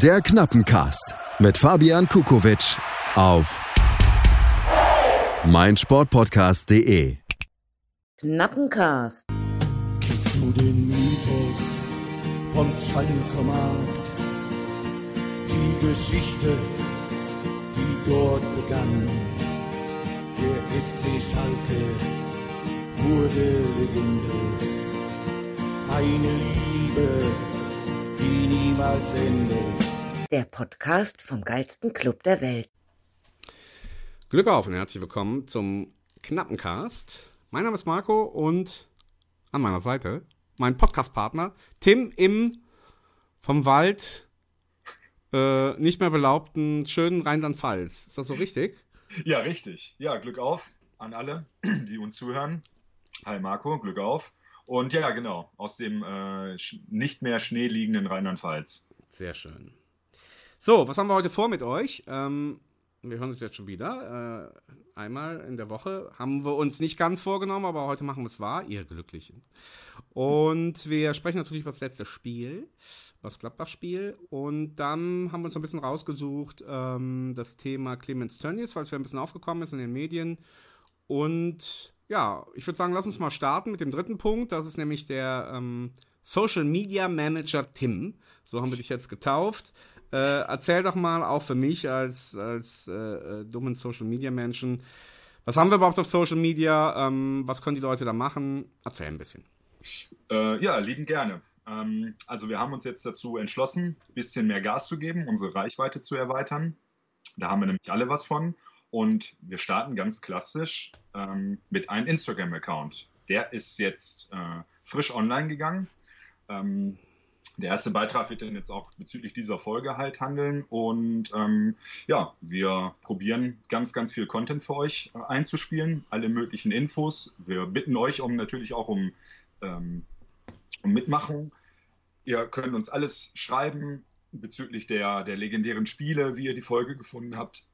Der Knappencast mit Fabian Kukowitsch auf meinsportpodcast.de. Knappencast. Kennst du den Mythos von Schalke Markt? Die Geschichte, die dort begann. Der FC Schalke wurde Legende. Eine Liebe, die niemals endet. Der Podcast vom geilsten Club der Welt. Glück auf und herzlich willkommen zum Knappencast. Mein Name ist Marco und an meiner Seite mein Podcastpartner Tim im vom Wald äh, nicht mehr belaubten schönen Rheinland-Pfalz. Ist das so richtig? Ja, richtig. Ja, Glück auf an alle, die uns zuhören. Hi Marco, Glück auf. Und ja, genau, aus dem äh, nicht mehr Schnee liegenden Rheinland-Pfalz. Sehr schön. So, was haben wir heute vor mit euch? Ähm, wir hören uns jetzt schon wieder. Äh, einmal in der Woche haben wir uns nicht ganz vorgenommen, aber heute machen wir es wahr, ihr Glücklichen. Und wir sprechen natürlich über das letzte Spiel, das Gladbach-Spiel. Und dann haben wir uns ein bisschen rausgesucht, ähm, das Thema Clemens Tönnies, weil es ein bisschen aufgekommen ist in den Medien. Und ja, ich würde sagen, lass uns mal starten mit dem dritten Punkt. Das ist nämlich der ähm, Social Media Manager Tim. So haben wir dich jetzt getauft. Äh, erzähl doch mal, auch für mich als, als äh, äh, dummen Social Media Menschen, was haben wir überhaupt auf Social Media? Ähm, was können die Leute da machen? Erzähl ein bisschen. Äh, ja, lieben gerne. Ähm, also wir haben uns jetzt dazu entschlossen, ein bisschen mehr Gas zu geben, unsere Reichweite zu erweitern. Da haben wir nämlich alle was von. Und wir starten ganz klassisch ähm, mit einem Instagram-Account. Der ist jetzt äh, frisch online gegangen. Ähm, der erste Beitrag wird dann jetzt auch bezüglich dieser Folge halt handeln. Und ähm, ja, wir probieren ganz, ganz viel Content für euch äh, einzuspielen, alle möglichen Infos. Wir bitten euch um natürlich auch um, ähm, um Mitmachung. Ihr könnt uns alles schreiben bezüglich der, der legendären Spiele, wie ihr die Folge gefunden habt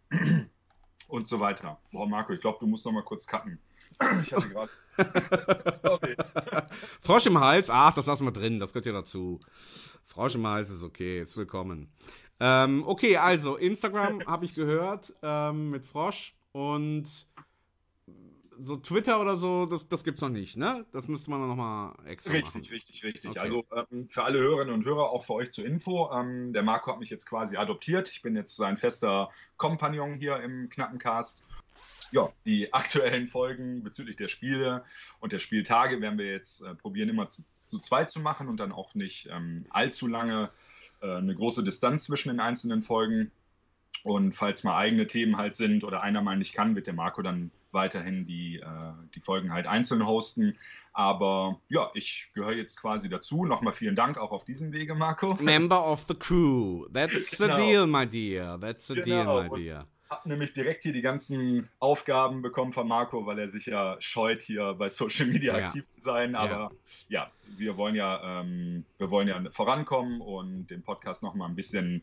und so weiter. Boah, Marco, ich glaube, du musst noch mal kurz cutten. Ich hatte gerade. Sorry. Frosch im Hals, ach, das lassen wir drin, das gehört ja dazu. Frosch im Hals ist okay, ist willkommen. Ähm, okay, also, Instagram habe ich gehört ähm, mit Frosch und so Twitter oder so, das, das gibt's noch nicht, ne? Das müsste man noch mal extra Richtig, machen. richtig, richtig. Okay. Also ähm, für alle Hörerinnen und Hörer, auch für euch zur Info, ähm, der Marco hat mich jetzt quasi adoptiert. Ich bin jetzt sein fester Kompagnon hier im Knappencast. Ja, die aktuellen Folgen bezüglich der Spiele und der Spieltage werden wir jetzt äh, probieren, immer zu, zu zweit zu machen und dann auch nicht ähm, allzu lange äh, eine große Distanz zwischen den einzelnen Folgen. Und falls mal eigene Themen halt sind oder einer mal nicht kann, wird der Marco dann weiterhin die, äh, die Folgen halt einzeln hosten. Aber ja, ich gehöre jetzt quasi dazu. Nochmal vielen Dank auch auf diesem Wege, Marco. Member of the crew. That's the Genau. deal, my dear. That's the Genau. deal, my dear. Hab nämlich direkt hier die ganzen Aufgaben bekommen von Marco, weil er sich ja scheut, hier bei Social Media Ja. aktiv zu sein. Aber ja, wir wollen ja, ähm, wir wollen ja vorankommen und den Podcast nochmal ein bisschen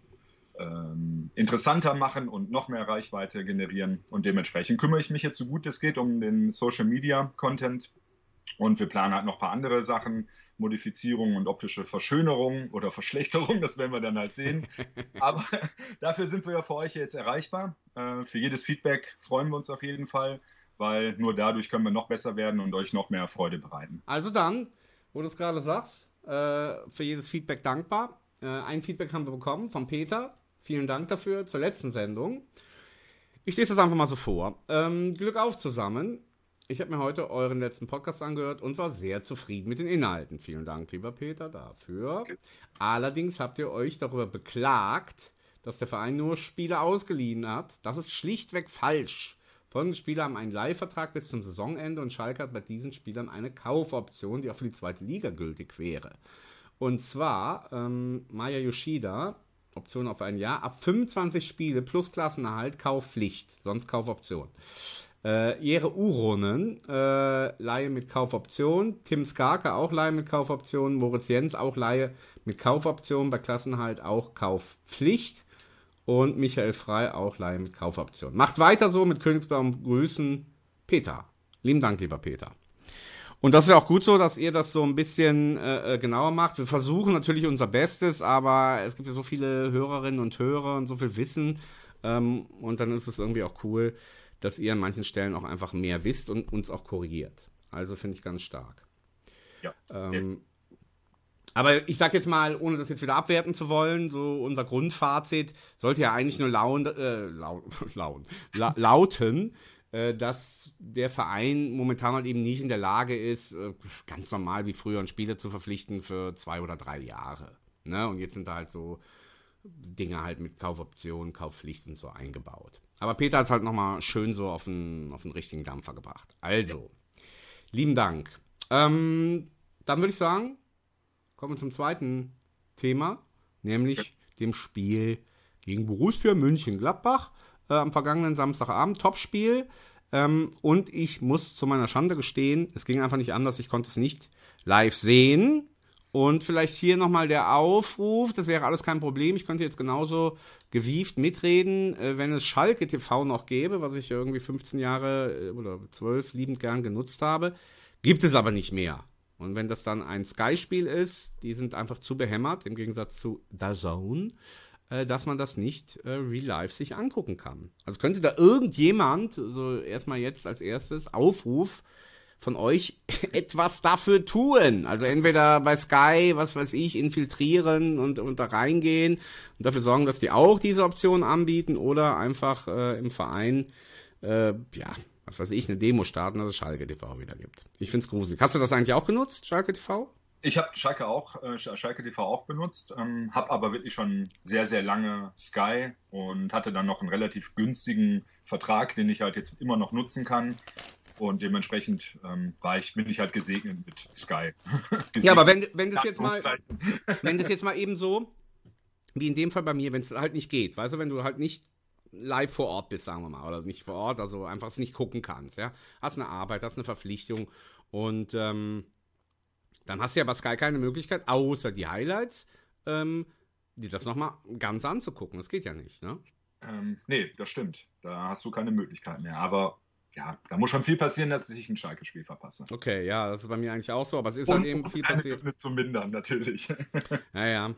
ähm, interessanter machen und noch mehr Reichweite generieren. Und dementsprechend kümmere ich mich jetzt so gut es geht um den Social Media Content. Und wir planen halt noch ein paar andere Sachen, Modifizierungen und optische Verschönerungen oder Verschlechterungen, das werden wir dann halt sehen. Aber dafür sind wir ja für euch jetzt erreichbar. Äh, für jedes Feedback freuen wir uns auf jeden Fall, weil nur dadurch können wir noch besser werden und euch noch mehr Freude bereiten. Also dann, wo du es gerade sagst, äh, für jedes Feedback dankbar. Äh, ein Feedback haben wir bekommen von Peter. Vielen Dank dafür zur letzten Sendung. Ich lese das einfach mal so vor. Ähm, Glück auf zusammen. Ich habe mir heute euren letzten Podcast angehört und war sehr zufrieden mit den Inhalten. Vielen Dank, lieber Peter, dafür. Allerdings habt ihr euch darüber beklagt, dass der Verein nur Spieler ausgeliehen hat. Das ist schlichtweg falsch. Folgende Spieler haben einen Leihvertrag bis zum Saisonende und Schalke hat bei diesen Spielern eine Kaufoption, die auch für die zweite Liga gültig wäre. Und zwar ähm, Maya Yoshida, Option auf ein Jahr, ab 25 Spiele plus Klassenerhalt, Kaufpflicht, sonst Kaufoption. Äh, Jere Uronen, äh, Laie mit Kaufoption. Tim Skarke auch Laie mit Kaufoption. Moritz Jens auch Laie mit Kaufoption. Bei Klassenhalt auch Kaufpflicht. Und Michael Frei auch Laie mit Kaufoption. Macht weiter so mit Königsblauen Grüßen, Peter. Lieben Dank, lieber Peter. Und das ist ja auch gut so, dass ihr das so ein bisschen äh, äh, genauer macht. Wir versuchen natürlich unser Bestes, aber es gibt ja so viele Hörerinnen und Hörer und so viel Wissen. Ähm, und dann ist es irgendwie auch cool, dass ihr an manchen Stellen auch einfach mehr wisst und uns auch korrigiert. Also finde ich ganz stark. Ja. Ähm, aber ich sag jetzt mal, ohne das jetzt wieder abwerten zu wollen, so unser Grundfazit sollte ja eigentlich nur laun, äh, laun, laun, la, lauten, dass der Verein momentan halt eben nicht in der Lage ist, äh, ganz normal wie früher einen Spieler zu verpflichten für zwei oder drei Jahre. Ne? Und jetzt sind da halt so Dinge halt mit Kaufoptionen, Kaufpflichten so eingebaut. Aber Peter hat halt nochmal schön so auf den, auf den richtigen Dampfer gebracht. Also, lieben Dank. Ähm, dann würde ich sagen, kommen wir zum zweiten Thema, nämlich dem Spiel gegen Borussia München-Gladbach äh, am vergangenen Samstagabend. Topspiel. Ähm, und ich muss zu meiner Schande gestehen, es ging einfach nicht anders. Ich konnte es nicht live sehen. Und vielleicht hier nochmal der Aufruf, das wäre alles kein Problem. Ich könnte jetzt genauso gewieft mitreden, äh, wenn es Schalke TV noch gäbe, was ich irgendwie 15 Jahre äh, oder 12 liebend gern genutzt habe. Gibt es aber nicht mehr. Und wenn das dann ein Sky-Spiel ist, die sind einfach zu behämmert, im Gegensatz zu The Zone, äh, dass man das nicht äh, real life sich angucken kann. Also könnte da irgendjemand, so erstmal jetzt als erstes, Aufruf von euch etwas dafür tun. Also entweder bei Sky, was weiß ich, infiltrieren und, und da reingehen und dafür sorgen, dass die auch diese Option anbieten oder einfach äh, im Verein, äh, ja, was weiß ich, eine Demo starten, dass es Schalke TV wieder gibt. Ich finde es gruselig. Hast du das eigentlich auch genutzt, Schalke TV? Ich habe Schalke auch, äh, Schalke TV auch benutzt, ähm, habe aber wirklich schon sehr, sehr lange Sky und hatte dann noch einen relativ günstigen Vertrag, den ich halt jetzt immer noch nutzen kann. Und dementsprechend ähm, war ich, bin ich halt gesegnet mit Sky. ja, aber wenn, wenn das jetzt mal, wenn das jetzt mal eben so, wie in dem Fall bei mir, wenn es halt nicht geht, weißt du, wenn du halt nicht live vor Ort bist, sagen wir mal, oder nicht vor Ort, also einfach es nicht gucken kannst, ja. Hast eine Arbeit, hast eine Verpflichtung und ähm, dann hast du ja bei Sky keine Möglichkeit, außer die Highlights, ähm, dir das nochmal ganz anzugucken. Das geht ja nicht, ne? Ähm, nee, das stimmt. Da hast du keine Möglichkeit mehr. Aber ja, da muss schon viel passieren, dass ich ein Schalke-Spiel verpasse. Okay, ja, das ist bei mir eigentlich auch so, aber es ist halt eben viel passiert. Mit zu mindern, natürlich. ja, ja.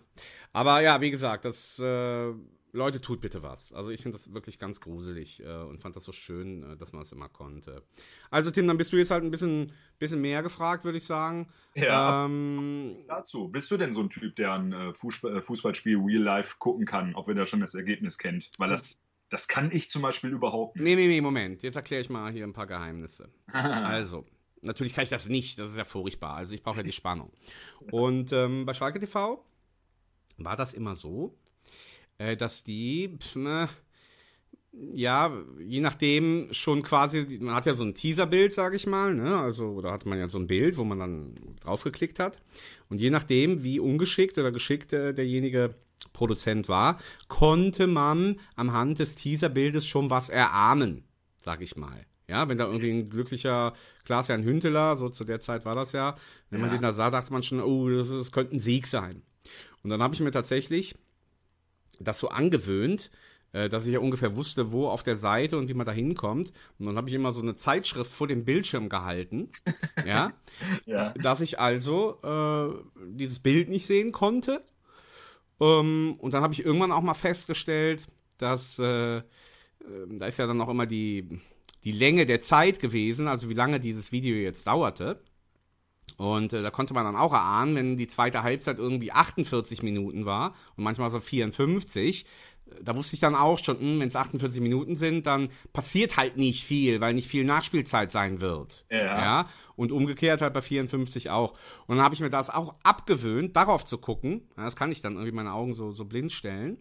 Aber ja, wie gesagt, das äh, Leute, tut bitte was. Also ich finde das wirklich ganz gruselig äh, und fand das so schön, äh, dass man es immer konnte. Also Tim, dann bist du jetzt halt ein bisschen, bisschen mehr gefragt, würde ich sagen. Ja. Ähm, dazu. Bist du denn so ein Typ, der ein äh, Fußball, äh, Fußballspiel real life gucken kann, auch wenn er schon das Ergebnis kennt? Weil das, das kann ich zum Beispiel überhaupt nicht. Nee, nee, nee, Moment. Jetzt erkläre ich mal hier ein paar Geheimnisse. also, natürlich kann ich das nicht. Das ist ja furchtbar. Also ich brauche ja die Spannung. Und ähm, bei Schalke TV war das immer so, äh, dass die, pf, ne, ja, je nachdem schon quasi, man hat ja so ein Teaserbild, sage ich mal, ne? Also, oder hat man ja so ein Bild, wo man dann draufgeklickt hat. Und je nachdem, wie ungeschickt oder geschickt äh, derjenige Produzent war, konnte man am Hand des Teaserbildes schon was erahnen, sag ich mal. Ja, wenn da irgendwie ein glücklicher Klaas-Jan Hünteler, so zu der Zeit war das ja, wenn man den da sah, dachte man schon, oh, das, das könnte ein Sieg sein. Und dann habe ich mir tatsächlich das so angewöhnt, äh, dass ich ja ungefähr wusste, wo auf der Seite und wie man da hinkommt. Und dann habe ich immer so eine Zeitschrift vor dem Bildschirm gehalten, ja, ja. dass ich also äh, dieses Bild nicht sehen konnte. Um, ähm, und dann habe ich irgendwann auch mal festgestellt, dass äh, äh, da ist ja dann auch immer die, die Länge der Zeit gewesen, also wie lange dieses Video jetzt dauerte. Und äh, da konnte man dann auch erahnen, wenn die zweite Halbzeit irgendwie 48 Minuten war und manchmal so 54, da wusste ich dann auch schon, wenn es 48 Minuten sind, dann passiert halt nicht viel, weil nicht viel Nachspielzeit sein wird. Ja. ja? Und umgekehrt halt bei 54 auch. Und dann habe ich mir das auch abgewöhnt, darauf zu gucken. Ja, das kann ich dann irgendwie meine Augen so, so blind stellen.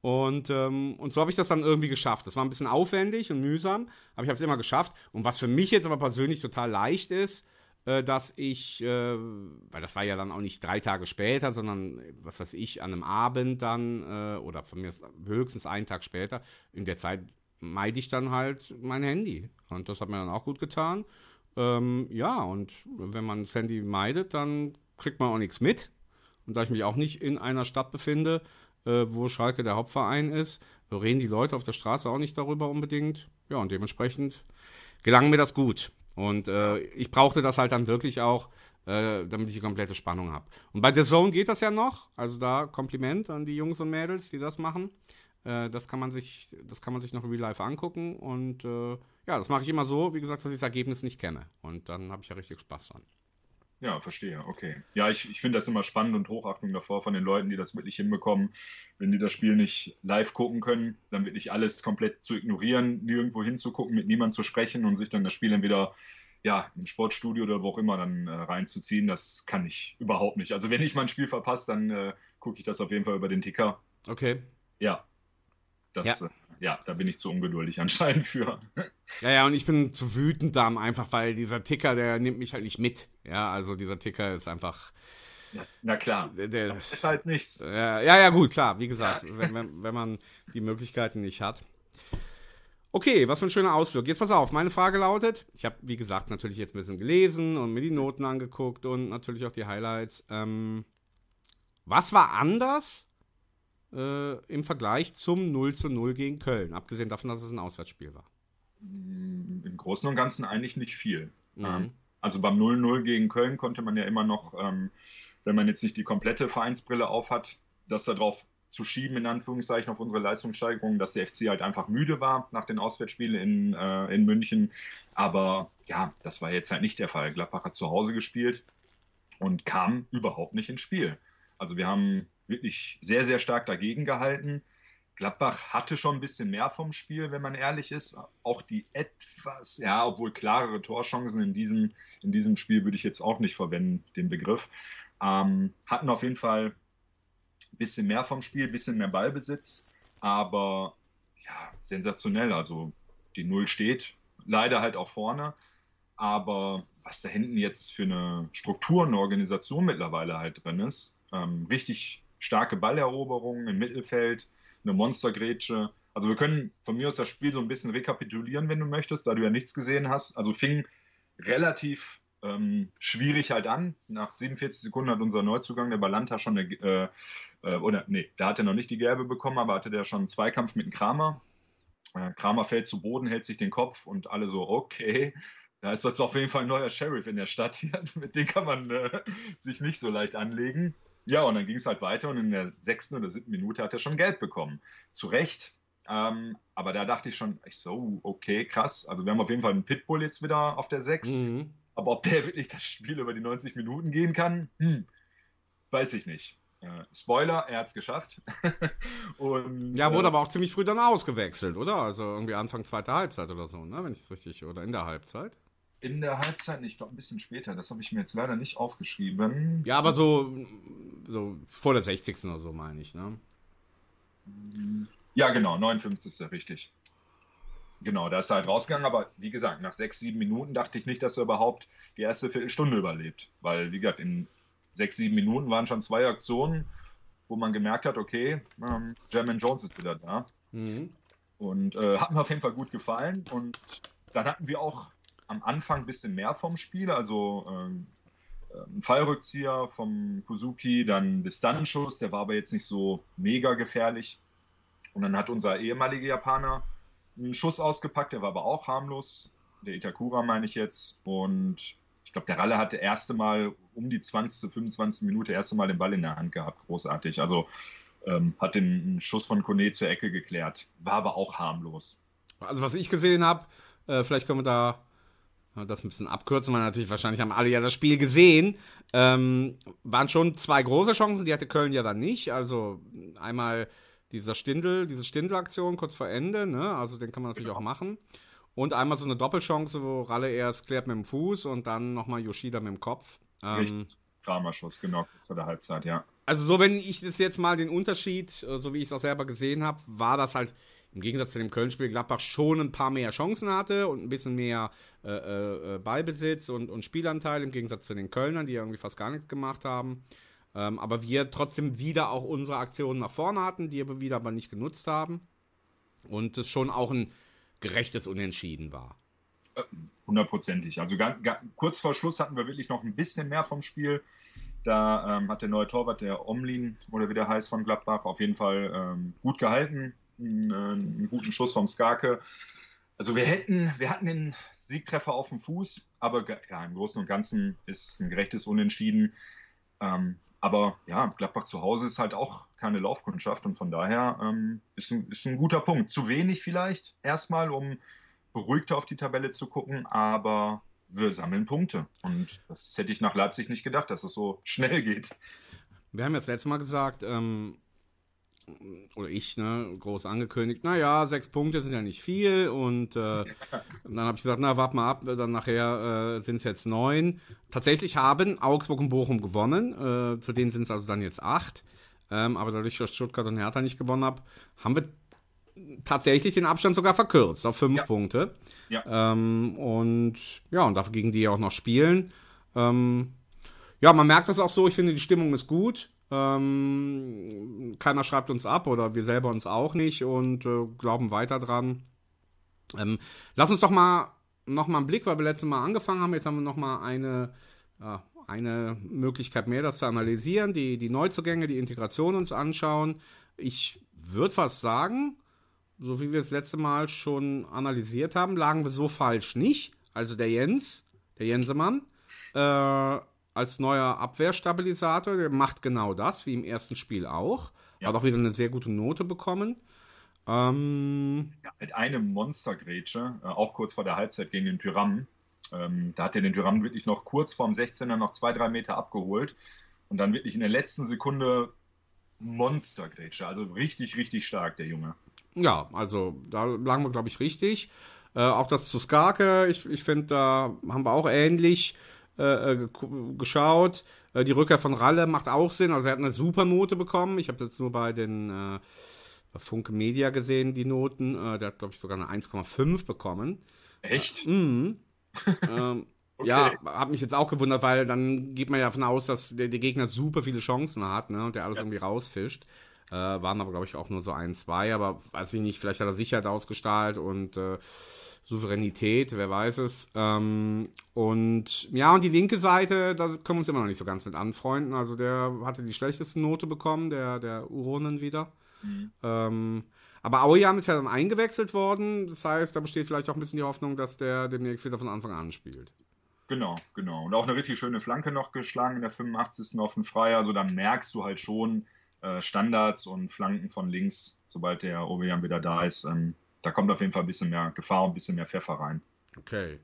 Und, ähm, und so habe ich das dann irgendwie geschafft. Das war ein bisschen aufwendig und mühsam, aber ich habe es immer geschafft. Und was für mich jetzt aber persönlich total leicht ist, äh, dass ich, äh, weil das war ja dann auch nicht drei Tage später, sondern was weiß ich, an einem Abend dann äh, oder von mir höchstens einen Tag später, in der Zeit meide ich dann halt mein Handy. Und das hat mir dann auch gut getan. Ähm, ja, und wenn man das Handy meidet, dann kriegt man auch nichts mit. Und da ich mich auch nicht in einer Stadt befinde, äh, wo Schalke der Hauptverein ist, reden die Leute auf der Straße auch nicht darüber unbedingt. Ja, und dementsprechend gelang mir das gut. Und äh, ich brauchte das halt dann wirklich auch, äh, damit ich die komplette Spannung habe. Und bei The Zone geht das ja noch. Also da Kompliment an die Jungs und Mädels, die das machen. Äh, das kann man sich, das kann man sich noch real life angucken. Und äh, ja, das mache ich immer so, wie gesagt, dass ich das Ergebnis nicht kenne. Und dann habe ich ja richtig Spaß dran. Ja, verstehe, okay. Ja, ich, ich finde das immer spannend und Hochachtung davor von den Leuten, die das wirklich hinbekommen. Wenn die das Spiel nicht live gucken können, dann wirklich alles komplett zu ignorieren, nirgendwo hinzugucken, mit niemandem zu sprechen und sich dann das Spiel entweder ja, im Sportstudio oder wo auch immer dann äh, reinzuziehen, das kann ich überhaupt nicht. Also wenn ich mein Spiel verpasse, dann äh, gucke ich das auf jeden Fall über den Ticker. Okay. Ja. Das, ja. Äh, ja, da bin ich zu ungeduldig anscheinend für. Ja, ja, und ich bin zu wütend da einfach, weil dieser Ticker, der nimmt mich halt nicht mit. Ja, also dieser Ticker ist einfach. Ja, na klar. Der, der ist halt nichts. Ja, ja, gut, klar. Wie gesagt, ja. wenn, wenn, wenn man die Möglichkeiten nicht hat. Okay, was für ein schöner Ausflug. Jetzt pass auf, meine Frage lautet, ich habe, wie gesagt, natürlich jetzt ein bisschen gelesen und mir die Noten angeguckt und natürlich auch die Highlights. Ähm, was war anders äh, im Vergleich zum 0 zu 0 gegen Köln, abgesehen davon, dass es ein Auswärtsspiel war? Im Großen und Ganzen eigentlich nicht viel. Mhm. Ähm, also beim 0-0 gegen Köln konnte man ja immer noch, ähm, wenn man jetzt nicht die komplette Vereinsbrille aufhat, das darauf zu schieben, in Anführungszeichen, auf unsere Leistungssteigerung, dass der FC halt einfach müde war nach den Auswärtsspielen in, äh, in München. Aber ja, das war jetzt halt nicht der Fall. Gladbach hat zu Hause gespielt und kam überhaupt nicht ins Spiel. Also wir haben wirklich sehr, sehr stark dagegen gehalten. Gladbach hatte schon ein bisschen mehr vom Spiel, wenn man ehrlich ist. Auch die etwas, ja, obwohl klarere Torchancen in diesem, in diesem Spiel würde ich jetzt auch nicht verwenden, den Begriff. Ähm, hatten auf jeden Fall bisschen mehr vom Spiel, bisschen mehr Ballbesitz, aber ja, sensationell. Also die Null steht leider halt auch vorne, aber was da hinten jetzt für eine Struktur, eine Organisation mittlerweile halt drin ist, ähm, richtig starke Balleroberungen im Mittelfeld, eine Monstergrätsche. Also wir können von mir aus das Spiel so ein bisschen rekapitulieren, wenn du möchtest, da du ja nichts gesehen hast. Also fing relativ ähm, schwierig halt an. Nach 47 Sekunden hat unser Neuzugang, der Balanta, schon eine, äh, äh, oder nee, da hat er noch nicht die gelbe bekommen, aber hatte der schon einen Zweikampf mit dem Kramer. Äh, Kramer fällt zu Boden, hält sich den Kopf und alle so, okay, da ist jetzt auf jeden Fall ein neuer Sheriff in der Stadt hier. Mit dem kann man äh, sich nicht so leicht anlegen. Ja, und dann ging es halt weiter und in der sechsten oder siebten Minute hat er schon Geld bekommen. Zu Recht. Ähm, aber da dachte ich schon, ich so, okay, krass. Also wir haben auf jeden Fall einen Pitbull jetzt wieder auf der sechs. Mhm. Aber ob der wirklich das Spiel über die 90 Minuten gehen kann, hm, weiß ich nicht. Äh, Spoiler, er hat es geschafft. und, ja, wurde äh, aber auch ziemlich früh dann ausgewechselt, oder? Also irgendwie Anfang zweiter Halbzeit oder so, ne? Wenn ich es richtig, oder in der Halbzeit. In der Halbzeit, ich glaube ein bisschen später, das habe ich mir jetzt leider nicht aufgeschrieben. Ja, aber so, so vor der 60. oder so, meine ich, ne? Ja, genau, 59. richtig. Genau, da ist er halt rausgegangen, aber wie gesagt, nach sechs, sieben Minuten dachte ich nicht, dass er überhaupt die erste Viertelstunde überlebt. Weil, wie gesagt, in sechs, sieben Minuten waren schon zwei Aktionen, wo man gemerkt hat, okay, ähm, Jermaine Jones ist wieder da. Mhm. Und äh, hat mir auf jeden Fall gut gefallen. Und dann hatten wir auch am Anfang ein bisschen mehr vom Spiel, also ähm, ein Fallrückzieher vom Kuzuki, dann Distanzschuss, der war aber jetzt nicht so mega gefährlich. Und dann hat unser ehemaliger Japaner einen Schuss ausgepackt, der war aber auch harmlos. Der Itakura meine ich jetzt. Und ich glaube, der Ralle hatte erste Mal um die 20., 25. Minute erste Mal den Ball in der Hand gehabt. Großartig. Also ähm, hat den Schuss von Kone zur Ecke geklärt. War aber auch harmlos. Also was ich gesehen habe, äh, vielleicht können wir da das ein bisschen abkürzen, weil natürlich wahrscheinlich haben alle ja das Spiel gesehen. Ähm, waren schon zwei große Chancen, die hatte Köln ja dann nicht. Also einmal dieser Stindel, diese Stindel-Aktion kurz vor Ende, ne? Also den kann man natürlich genau. auch machen. Und einmal so eine Doppelchance, wo Ralle erst klärt mit dem Fuß und dann nochmal Yoshida mit dem Kopf. Ähm, Dramaschluss, genau, zu der Halbzeit, ja. Also so, wenn ich das jetzt mal den Unterschied, äh, so wie ich es auch selber gesehen habe, war das halt im Gegensatz zu dem Köln-Spiel Gladbach schon ein paar mehr Chancen hatte und ein bisschen mehr äh, äh, äh Ballbesitz und, und Spielanteil im Gegensatz zu den Kölnern, die irgendwie fast gar nichts gemacht haben. Ähm, aber wir trotzdem wieder auch unsere Aktionen nach vorne hatten, die wir wieder aber nicht genutzt haben. Und es schon auch ein gerechtes Unentschieden war. Hundertprozentig. Also gar, gar, kurz vor Schluss hatten wir wirklich noch ein bisschen mehr vom Spiel. Da ähm, hat der neue Torwart, der Omlin oder wie der heißt von Gladbach, auf jeden Fall ähm, gut gehalten. Einen, äh, einen, guten Schuss vom Skarke. Also wir hätten, wir hatten den Siegtreffer auf dem Fuß, aber ja, im Großen und Ganzen ist ein gerechtes Unentschieden. Ähm, aber ja, Gladbach zu Hause ist halt auch keine Laufkundschaft und von daher ähm, ist, ein, ist ein guter Punkt. Zu wenig vielleicht erstmal, um beruhigter auf die Tabelle zu gucken, aber wir sammeln Punkte. Und das hätte ich nach Leipzig nicht gedacht, dass es so schnell geht. Wir haben jetzt letztes Mal gesagt, ähm, oder ich, ne, groß angekündigt, naja, sechs Punkte sind ja nicht viel und äh, dann habe ich gesagt, na, warte mal ab, dann nachher äh, sind es jetzt neun. Tatsächlich haben Augsburg und Bochum gewonnen, äh, zu denen sind es also dann jetzt acht. Ähm, aber dadurch, dass Stuttgart und Hertha nicht gewonnen haben, haben wir tatsächlich den Abstand sogar verkürzt auf fünf ja. Punkte. Ja. Ähm, und ja, und dafür gegen die ja auch noch spielen. Ähm, ja, man merkt das auch so, ich finde, die Stimmung ist gut. Ähm, keiner schreibt uns ab oder wir selber uns auch nicht und äh, glauben weiter dran. Ähm, lass uns doch mal noch mal einen Blick, weil wir letztes Mal angefangen haben. Jetzt haben wir noch mal eine, äh, eine Möglichkeit mehr, das zu analysieren, die, die Neuzugänge, die Integration uns anschauen. Ich würde fast sagen, so wie wir es letzte Mal schon analysiert haben, lagen wir so falsch nicht. Also der Jens, der Jensemann, äh, als neuer Abwehrstabilisator. Der macht genau das, wie im ersten Spiel auch. Ja. Hat auch wieder eine sehr gute Note bekommen. Ähm, ja, mit einem Monstergrätsche, äh, auch kurz vor der Halbzeit gegen den Tyrann. Ähm, da hat er den Tyrann wirklich noch kurz vorm 16er noch zwei, drei Meter abgeholt. Und dann wirklich in der letzten Sekunde Monstergrätsche. Also richtig, richtig stark, der Junge. Ja, also da lagen wir, glaube ich, richtig. Äh, auch das zu Skarke, ich, ich finde, da haben wir auch ähnlich. Äh, äh geschaut. Äh, die Rückkehr von Ralle macht auch Sinn. Also er hat eine super Note bekommen. Ich habe jetzt nur bei den äh, Funke Media gesehen, die Noten. Äh, der hat, glaube ich, sogar eine 1,5 bekommen. Echt? Mhm. ähm, okay. Ja, hat mich jetzt auch gewundert, weil dann geht man ja davon aus, dass der, der Gegner super viele Chancen hat ne, und der alles ja. irgendwie rausfischt. Äh, waren aber, glaube ich, auch nur so ein, zwei, aber weiß ich nicht, vielleicht hat er Sicherheit ausgestrahlt und äh, Souveränität, wer weiß es. Ähm, und ja, und die linke Seite, da können wir uns immer noch nicht so ganz mit anfreunden. Also der hatte die schlechteste Note bekommen, der, der Uronen wieder. Mhm. Ähm, aber Aoyan ist ja dann eingewechselt worden. Das heißt, da besteht vielleicht auch ein bisschen die Hoffnung, dass der demnächst wieder von Anfang an spielt. Genau, genau. Und auch eine richtig schöne Flanke noch geschlagen in der 85. auf den Freier. Also da merkst du halt schon äh, Standards und Flanken von links, sobald der Ovejan wieder da ist. Ähm, da kommt auf jeden Fall ein bisschen mehr Gefahr und ein bisschen mehr Pfeffer rein. Okay.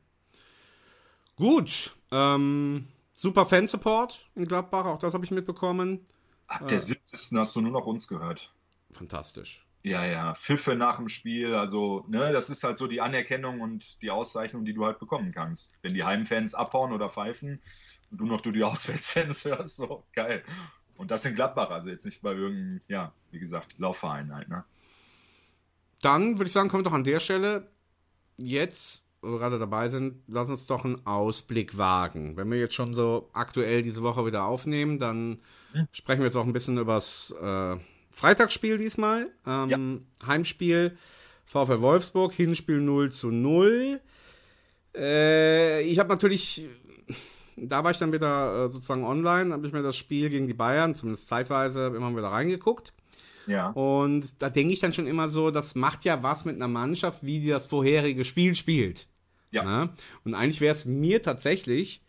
Gut. Ähm, super Fansupport in Gladbach, auch das habe ich mitbekommen. Ab der äh, 70. hast du nur noch uns gehört. Fantastisch. Ja, ja, Pfiffe nach dem Spiel, also, ne, das ist halt so die Anerkennung und die Auszeichnung, die du halt bekommen kannst. Wenn die Heimfans abhauen oder pfeifen und du noch du die Auswärtsfans hörst, so geil. Und das in Gladbach, also jetzt nicht bei irgendeinem, ja, wie gesagt, Laufverein halt, ne? Dann würde ich sagen, kommen wir doch an der Stelle jetzt, wo wir gerade dabei sind, lass uns doch einen Ausblick wagen. Wenn wir jetzt schon so aktuell diese Woche wieder aufnehmen, dann hm. sprechen wir jetzt auch ein bisschen über das äh, Freitagsspiel diesmal. Ähm, ja. Heimspiel VfL Wolfsburg, Hinspiel 0 zu 0. Äh, ich habe natürlich, da war ich dann wieder äh, sozusagen online, habe ich mir das Spiel gegen die Bayern, zumindest zeitweise, immer wieder reingeguckt. Ja. Und da denke ich dann schon immer so, das macht ja was mit einer Mannschaft, wie die das vorherige Spiel spielt. Ja. Na? Ne? Und eigentlich wäre es mir tatsächlich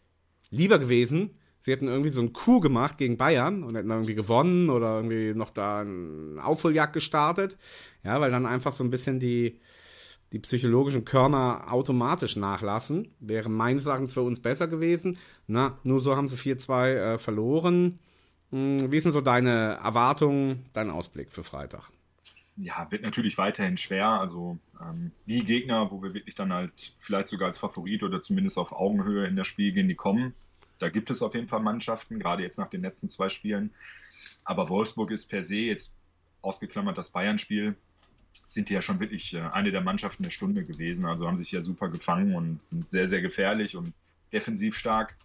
lieber gewesen, sie hätten irgendwie so einen Coup gemacht gegen Bayern und hätten irgendwie gewonnen oder irgendwie noch da einen Aufholjagd gestartet. Ja, weil dann einfach so ein bisschen die, die psychologischen Körner automatisch nachlassen. Wäre meines Erachtens für uns besser gewesen. Na, nur so haben sie 4-2 äh, verloren. Hm, wie sind so deine Erwartungen, dein Ausblick für Freitag? Ja, wird natürlich weiterhin schwer. Also ähm, die Gegner, wo wir wirklich dann halt vielleicht sogar als Favorit oder zumindest auf Augenhöhe in das Spiel gehen, die kommen. Da gibt es auf jeden Fall Mannschaften, gerade jetzt nach den letzten zwei Spielen. Aber Wolfsburg ist per se jetzt ausgeklammert das Bayern-Spiel, sind die ja schon wirklich äh, eine der Mannschaften der Stunde gewesen. Also haben sich ja super gefangen und sind sehr, sehr gefährlich und defensiv stark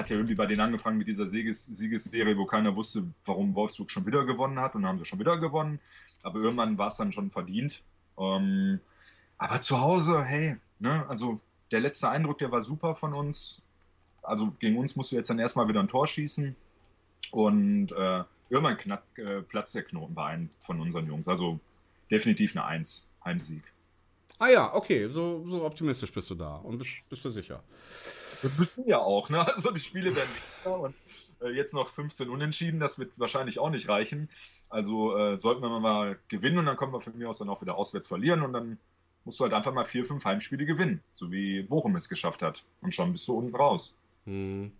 hat ja irgendwie bei denen angefangen mit dieser Sieges Siegesserie, wo keiner wusste, warum Wolfsburg schon wieder gewonnen hat und dann haben sie schon wieder gewonnen. Aber irgendwann war es dann schon verdient. Ähm, aber zu Hause, hey, ne, also der letzte Eindruck, der war super von uns. Also gegen uns musst du jetzt dann erstmal wieder ein Tor schießen. Und äh, irgendwann knapp, äh, platzt der Knoten bei einem von unseren Jungs. Also definitiv eine Eins, Heimsieg. Ah ja, okay, so, so optimistisch bist du da und bist, bist du sicher. Wir müssen ja auch, ne? Also die Spiele werden wichtiger und äh, jetzt noch 15 Unentschieden, das wird wahrscheinlich auch nicht reichen. Also äh, sollten wir mal gewinnen und dann kommen wir von mir aus dann auch wieder auswärts verlieren und dann musst du halt einfach mal vier, fünf Heimspiele gewinnen, so wie Bochum es geschafft hat. Und schon bist du unten raus. Hm.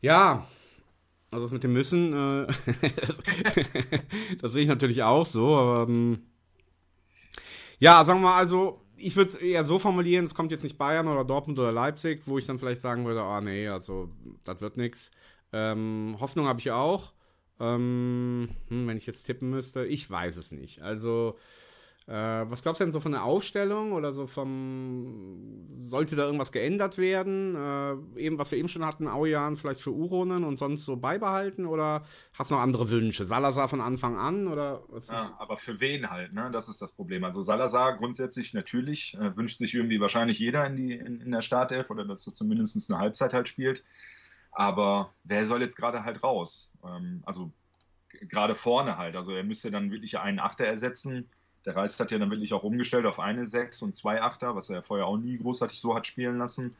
Ja, also das mit dem Müssen, äh, das sehe ich natürlich auch so, aber ähm, ja, sagen wir mal, also ich würde es eher so formulieren, es kommt jetzt nicht Bayern oder Dortmund oder Leipzig, wo ich dann vielleicht sagen würde, ah nee, also das wird nichts. Ähm, Hoffnung habe ich auch. Ähm, hm, wenn ich jetzt tippen müsste, ich weiß es nicht. Also was glaubst du denn so von der Aufstellung oder so vom. Sollte da irgendwas geändert werden? Äh, eben, was wir eben schon hatten, Aujan vielleicht für Uronen und sonst so beibehalten? Oder hast du noch andere Wünsche? Salazar von Anfang an? Oder ja, aber für wen halt, ne? Das ist das Problem. Also Salazar grundsätzlich natürlich äh, wünscht sich irgendwie wahrscheinlich jeder in, die, in, in der Startelf oder dass er zumindest eine Halbzeit halt spielt. Aber wer soll jetzt gerade halt raus? Ähm, also gerade vorne halt. Also er müsste dann wirklich einen Achter ersetzen der Reis hat ja dann wirklich auch umgestellt auf eine 6 und zwei Achter, was er vorher auch nie großartig so hat spielen lassen.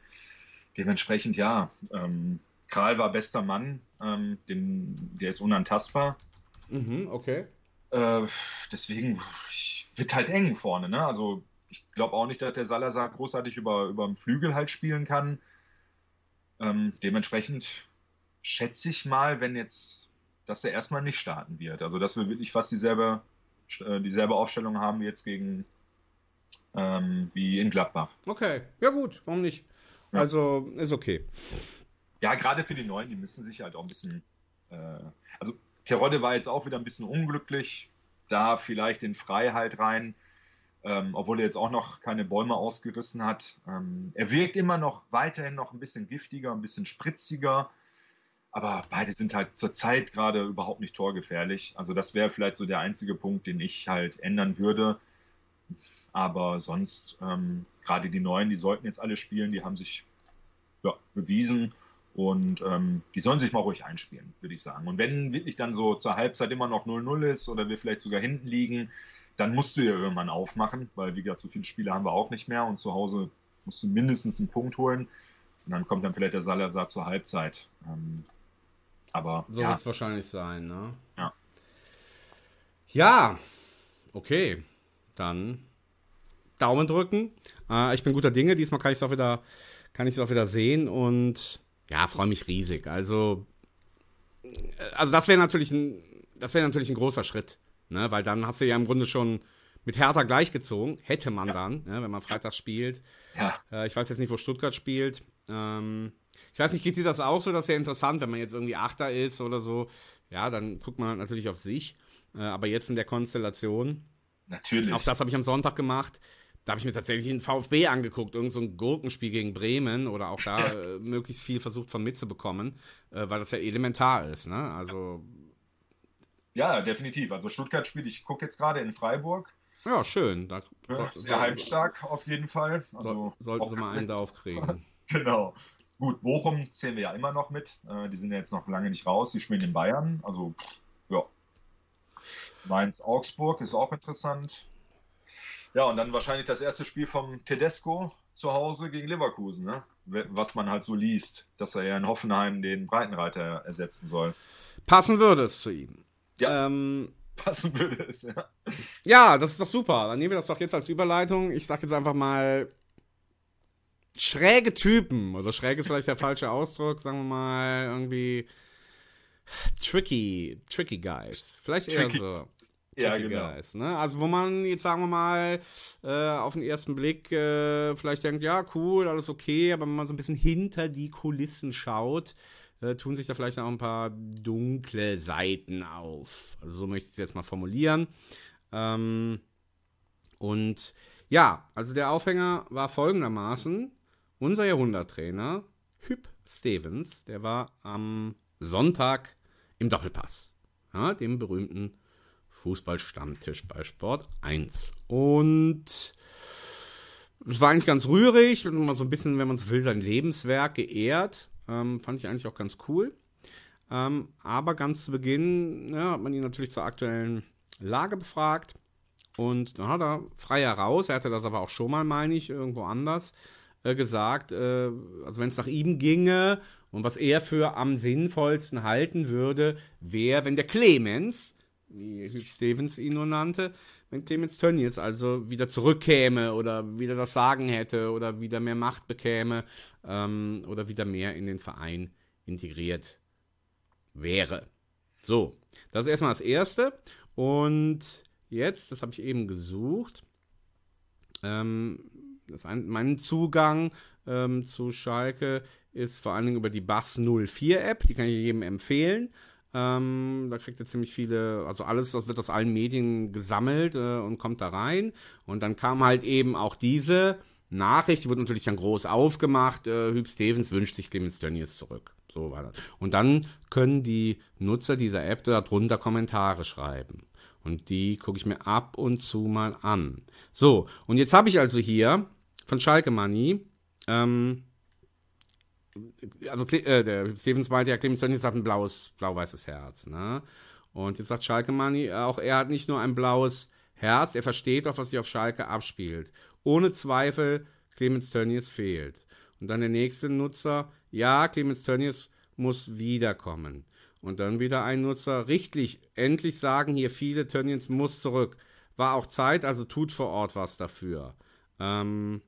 Dementsprechend ja, ähm, Kral war bester Mann, ähm, den, der ist unantastbar. Mhm, okay. Äh, deswegen wird halt eng vorne, ne? Also ich glaube auch nicht, dass der Salazar großartig über, über den Flügel halt spielen kann. Ähm, dementsprechend schätze ich mal, wenn jetzt, dass er erstmal nicht starten wird. Also dass wir wirklich fast dieselbe dieselbe Aufstellung haben wie jetzt gegen ähm, wie in Gladbach. Okay, ja gut, warum nicht? Ja. Also ist okay. Ja, gerade für die Neuen, die müssen sich halt auch ein bisschen. Äh, also Terodde war jetzt auch wieder ein bisschen unglücklich, da vielleicht in Freiheit rein, ähm, obwohl er jetzt auch noch keine Bäume ausgerissen hat. Ähm, er wirkt immer noch weiterhin noch ein bisschen giftiger, ein bisschen spritziger. Aber beide sind halt zurzeit gerade überhaupt nicht torgefährlich. Also das wäre vielleicht so der einzige Punkt, den ich halt ändern würde. Aber sonst, ähm, gerade die Neuen, die sollten jetzt alle spielen, die haben sich ja, bewiesen und ähm, die sollen sich mal ruhig einspielen, würde ich sagen. Und wenn wirklich dann so zur Halbzeit immer noch 0-0 ist oder wir vielleicht sogar hinten liegen, dann musst du ja irgendwann aufmachen, weil wie gesagt, so viele Spiele haben wir auch nicht mehr und zu Hause musst du mindestens einen Punkt holen. Und dann kommt dann vielleicht der Salazar zur Halbzeit. Ähm, aber so ja. wird es wahrscheinlich sein, ne? Ja. Ja, okay. Dann Daumen drücken. Äh, ich bin guter Dinge. Diesmal kann ich es auch wieder, kann ich es auch wieder sehen und ja, freue mich riesig. Also, äh, also das wäre natürlich ein, das wäre natürlich ein großer Schritt, ne? Weil dann hast du ja im Grunde schon mit Hertha gleichgezogen, hätte man ja. dann, ne? wenn man Freitag spielt. Ja. Äh, ich weiß jetzt nicht, wo Stuttgart spielt. Ähm, ich weiß nicht, geht dir das auch so? Das ist ja interessant, wenn man jetzt irgendwie Achter ist oder so. Ja, dann guckt man natürlich auf sich. Äh, aber jetzt in der Konstellation. Natürlich. Auch das habe ich am Sonntag gemacht. Da habe ich mir tatsächlich einen VfB angeguckt, irgend so ein Gurkenspiel gegen Bremen oder auch da äh, möglichst viel versucht von mitzubekommen, äh, weil das ja elementar ist, ne? Also. Ja, definitiv. Also Stuttgart spielt, ich gucke jetzt gerade in Freiburg. Ja, schön. Da, ja, sehr heimstark auf jeden Fall. Also sollten sie mal einen da aufkriegen. genau. Gut, Bochum zählen wir ja immer noch mit. Äh, die sind ja jetzt noch lange nicht raus. Die spielen in Bayern. Also, ja. Mainz, Augsburg ist auch interessant. Ja, und dann wahrscheinlich das erste Spiel vom Tedesco zu Hause gegen Leverkusen, ne? was man halt so liest, dass er ja in Hoffenheim den Breitenreiter ersetzen soll. Passen würde es zu ihm. Ja. Ähm, passen würde es, ja. Ja, das ist doch super. Dann nehmen wir das doch jetzt als Überleitung. Ich sage jetzt einfach mal schräge Typen, oder schräg ist vielleicht der falsche Ausdruck, sagen wir mal, irgendwie tricky, tricky guys. Vielleicht eher tricky. so. Ja, genau. Guys, ne? Also wo man jetzt sagen wir mal äh, auf den ersten Blick äh, vielleicht denkt, ja cool, alles okay, aber wenn man so ein bisschen hinter die Kulissen schaut, äh, tun sich da vielleicht auch ein paar dunkle Seiten auf. Also so möchte ich es jetzt mal formulieren. Ähm, und ja, also der Aufhänger war folgendermaßen unser Jahrhunderttrainer Hüb Stevens, der war am Sonntag im Doppelpass, ja, dem berühmten Fußballstammtisch bei Sport 1. Und es war eigentlich ganz rührig und mal so ein bisschen, wenn man so will, sein Lebenswerk geehrt. Ähm, fand ich eigentlich auch ganz cool. Ähm, aber ganz zu Beginn ja, hat man ihn natürlich zur aktuellen Lage befragt. Und dann hat er frei heraus, er hatte das aber auch schon mal, meine ich, irgendwo anders, äh, gesagt, äh, also wenn es nach ihm ginge und was er für am sinnvollsten halten würde, wäre, wenn der Clemens, wie Hugh Stevens ihn nur nannte, wenn Clemens Tönnies also wieder zurückkäme oder wieder das Sagen hätte oder wieder mehr Macht bekäme ähm, oder wieder mehr in den Verein integriert wäre. So, das ist erstmal das Erste. Und jetzt, das habe ich eben gesucht, ähm, ein, mein Zugang ähm, zu Schalke ist vor allen Dingen über die Bass 04 App, die kann ich jedem empfehlen. Ähm, da kriegt ihr ziemlich viele, also alles, das wird aus allen Medien gesammelt äh, und kommt da rein. Und dann kam halt eben auch diese Nachricht, die wurde natürlich dann groß aufgemacht. Äh, Hüb Stevens wünscht sich Clemens Tönnies zurück. So war das. Und dann können die Nutzer dieser App darunter Kommentare schreiben. Und die gucke ich mir ab und zu mal an. So, und jetzt habe ich also hier von Schalke Money, ähm, also äh, der Stevens meinte ja, Clemens Tönnies hat ein blaues, blau-weißes Herz, ne? Und jetzt sagt Schalke Money, auch er hat nicht nur ein blaues Herz, er versteht auch, was sich auf Schalke abspielt. Ohne Zweifel, Clemens Tönnies fehlt. Und dann der nächste Nutzer, ja, Clemens Tönnies muss wiederkommen. Und dann wieder ein Nutzer, richtig, endlich sagen hier viele, Tönnies muss zurück. War auch Zeit, also tut vor Ort was dafür. Ähm,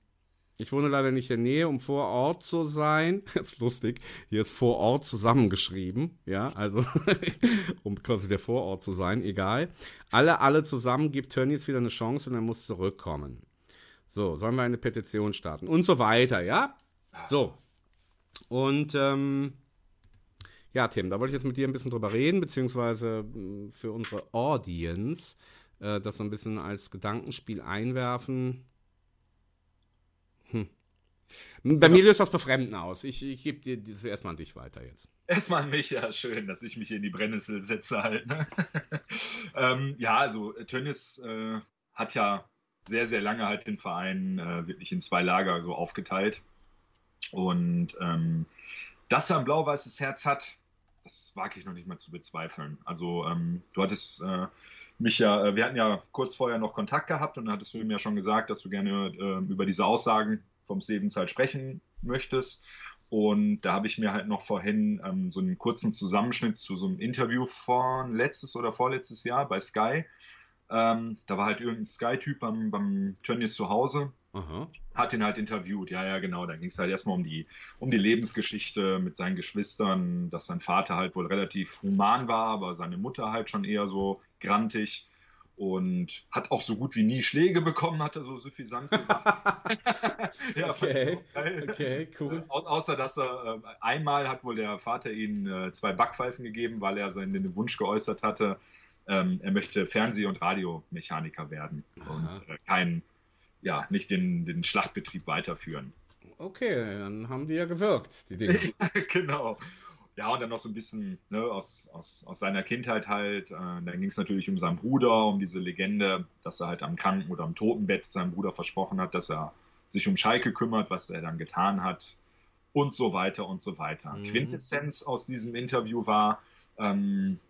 ich wohne leider nicht in der Nähe, um vor Ort zu sein. Das ist lustig. Hier ist vor Ort zusammengeschrieben. Ja, also, um quasi der Vorort zu sein, egal. Alle, alle zusammen gibt Tönnies wieder eine Chance und er muss zurückkommen. So, sollen wir eine Petition starten? Und so weiter, ja? So. Und, ähm, ja, Tim, da wollte ich jetzt mit dir ein bisschen drüber reden, beziehungsweise hm, für unsere Audience äh, das so ein bisschen als Gedankenspiel einwerfen. Hm. Bei mir löst das Befremden aus. Ich, ich gebe dir das erstmal an dich weiter jetzt. Erstmal an mich, ja, schön, dass ich mich hier in die Brennnessel setze halt. Ne? ähm, ja, also Tönnies äh, hat ja sehr, sehr lange halt den Verein äh, wirklich in zwei Lager so aufgeteilt. Und ähm, dass er ein blau-weißes Herz hat, das wage ich noch nicht mal zu bezweifeln. Also ähm, du hattest äh, mich ja, äh, wir hatten ja kurz vorher noch Kontakt gehabt und dann hattest du ihm ja schon gesagt, dass du gerne äh, über diese Aussagen vom Stevens halt sprechen möchtest. Und da habe ich mir halt noch vorhin ähm, so einen kurzen Zusammenschnitt zu so einem Interview von letztes oder vorletztes Jahr bei Sky. Ähm, da war halt irgendein Sky-Typ beim, beim Tönnies zu Hause, Aha. hat ihn halt interviewt. Ja, ja, genau. Da ging es halt erstmal um die, um die Lebensgeschichte mit seinen Geschwistern, dass sein Vater halt wohl relativ human war, aber seine Mutter halt schon eher so grantig und hat auch so gut wie nie Schläge bekommen, hat er so suffisant gesagt. ja, okay. okay, cool. Au außer dass er äh, einmal hat wohl der Vater ihm äh, zwei Backpfeifen gegeben, weil er seinen Wunsch geäußert hatte, ähm, er möchte Fernseh- und Radiomechaniker werden Aha. und äh, kein, ja, nicht den, den Schlachtbetrieb weiterführen. Okay, dann haben die ja gewirkt, die Dinge. genau. Ja, und dann noch so ein bisschen ne, aus, aus, aus seiner Kindheit halt. Äh, dann ging es natürlich um seinen Bruder, um diese Legende, dass er halt am Kranken- oder am Totenbett seinem Bruder versprochen hat, dass er sich um Schalke kümmert, was er dann getan hat und so weiter und so weiter. Mhm. Quintessenz aus diesem Interview war, ähm,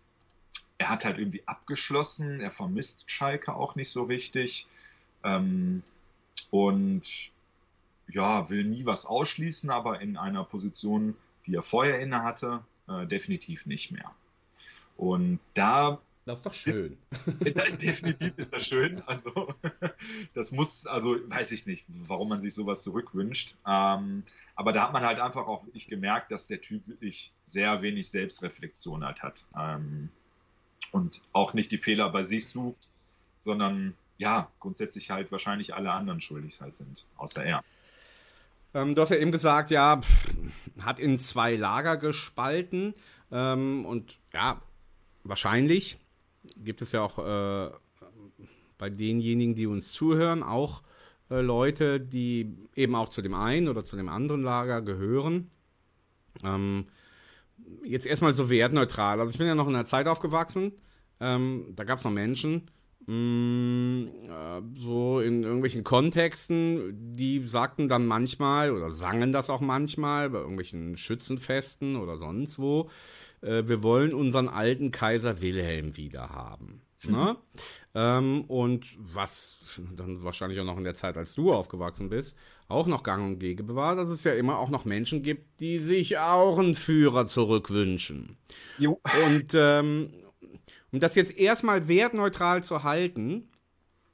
er hat halt irgendwie abgeschlossen, er vermisst Schalke auch nicht so richtig ähm, und ja, will nie was ausschließen, aber in einer Position, die er vorher inne hatte, äh, definitiv nicht mehr. Und da. Das ist doch schön. definitiv ist das schön. Also, das muss, also, weiß ich nicht, warum man sich sowas zurückwünscht. Ähm, aber da hat man halt einfach auch wirklich gemerkt, dass der Typ wirklich sehr wenig Selbstreflexion halt hat. Ähm, und auch nicht die Fehler bei sich sucht, sondern ja, grundsätzlich halt wahrscheinlich alle anderen schuldig halt sind, außer er. Ähm, du hast ja eben gesagt, ja, pff, hat in zwei Lager gespalten. Ähm, und ja, wahrscheinlich gibt es ja auch äh, bei denjenigen, die uns zuhören, auch äh, Leute, die eben auch zu dem einen oder zu dem anderen Lager gehören. Ähm, jetzt erstmal so wertneutral. Also ich bin ja noch in einer Zeit aufgewachsen, ähm, da gab es noch Menschen, so in irgendwelchen Kontexten, die sagten dann manchmal oder sangen das auch manchmal bei irgendwelchen Schützenfesten oder sonst wo. äh, wir wollen unseren alten Kaiser Wilhelm wieder haben. Mhm. Ne? Ähm, und was dann wahrscheinlich auch noch in der Zeit, als du aufgewachsen bist, auch noch gang und gäbe war, dass es ja immer auch noch Menschen gibt, die sich auch einen Führer zurückwünschen. Jo. Und ähm, um das jetzt erstmal wertneutral zu halten,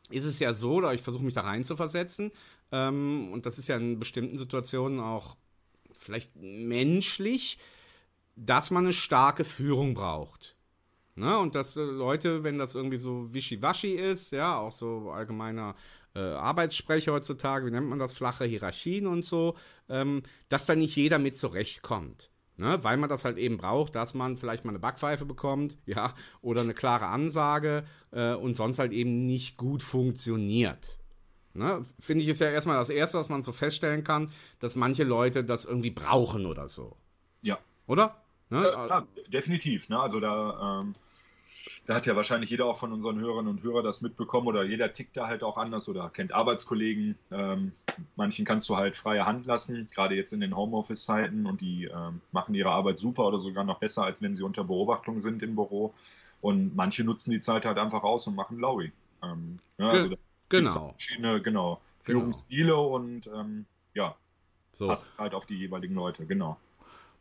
ist es ja so, oder ich versuche mich da rein zu versetzen, ähm, und das ist ja in bestimmten Situationen auch vielleicht menschlich, dass man eine starke Führung braucht. Ne? Und dass äh, Leute, wenn das irgendwie so wischiwaschi ist, ja, auch so allgemeiner äh, Arbeitssprech heutzutage, wie nennt man das, flache Hierarchien und so, ähm, dass da nicht jeder mit zurechtkommt. Ne? Weil man das halt eben braucht, dass man vielleicht mal eine Backpfeife bekommt, ja, oder eine klare Ansage äh, und sonst halt eben nicht gut funktioniert. Ne? Finde ich ist ja erstmal das Erste, was man so feststellen kann, dass manche Leute das irgendwie brauchen oder so. Ja. Oder? Ne? Ja, klar, definitiv. Ne? Also da, ähm, da hat ja wahrscheinlich jeder auch von unseren Hörern und Hörern das mitbekommen oder jeder tickt da halt auch anders oder kennt Arbeitskollegen. Ähm, manchen kannst du halt freie Hand lassen, gerade jetzt in den Homeoffice-Zeiten und die ähm, machen ihre Arbeit super oder sogar noch besser, als wenn sie unter Beobachtung sind im Büro. Und manche nutzen die Zeit halt einfach aus und machen Laui. Ähm, ja, also da genau. verschiedene genau, Führungsstile genau. und ähm, ja, so. passt halt auf die jeweiligen Leute, genau.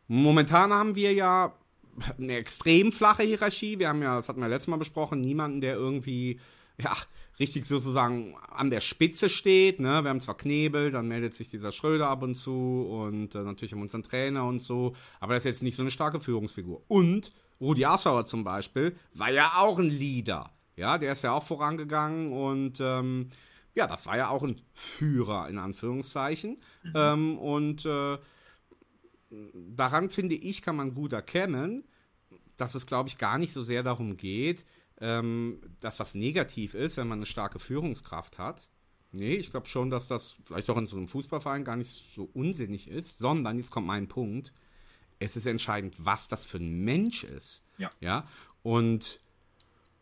Momentan haben wir ja eine extrem flache Hierarchie. Wir haben ja, das hatten wir letztes Mal besprochen, niemanden, der irgendwie ja, richtig sozusagen an der Spitze steht. Ne? Wir haben zwar Knebel, dann meldet sich dieser Schröder ab und zu und äh, natürlich haben wir unseren Trainer und so, aber das ist jetzt nicht so eine starke Führungsfigur. Und Rudi Assauer zum Beispiel war ja auch ein Leader. Ja, der ist ja auch vorangegangen und ähm, ja, das war ja auch ein Führer in Anführungszeichen. Mhm. Ähm, und äh, daran finde ich, kann man gut erkennen, dass es, glaube ich, gar nicht so sehr darum geht, ähm, dass das negativ ist, wenn man eine starke Führungskraft hat. Nee, ich glaube schon, dass das vielleicht auch in so einem Fußballverein gar nicht so unsinnig ist, sondern, jetzt kommt mein Punkt, es ist entscheidend, was das für ein Mensch ist. Ja. ja? Und,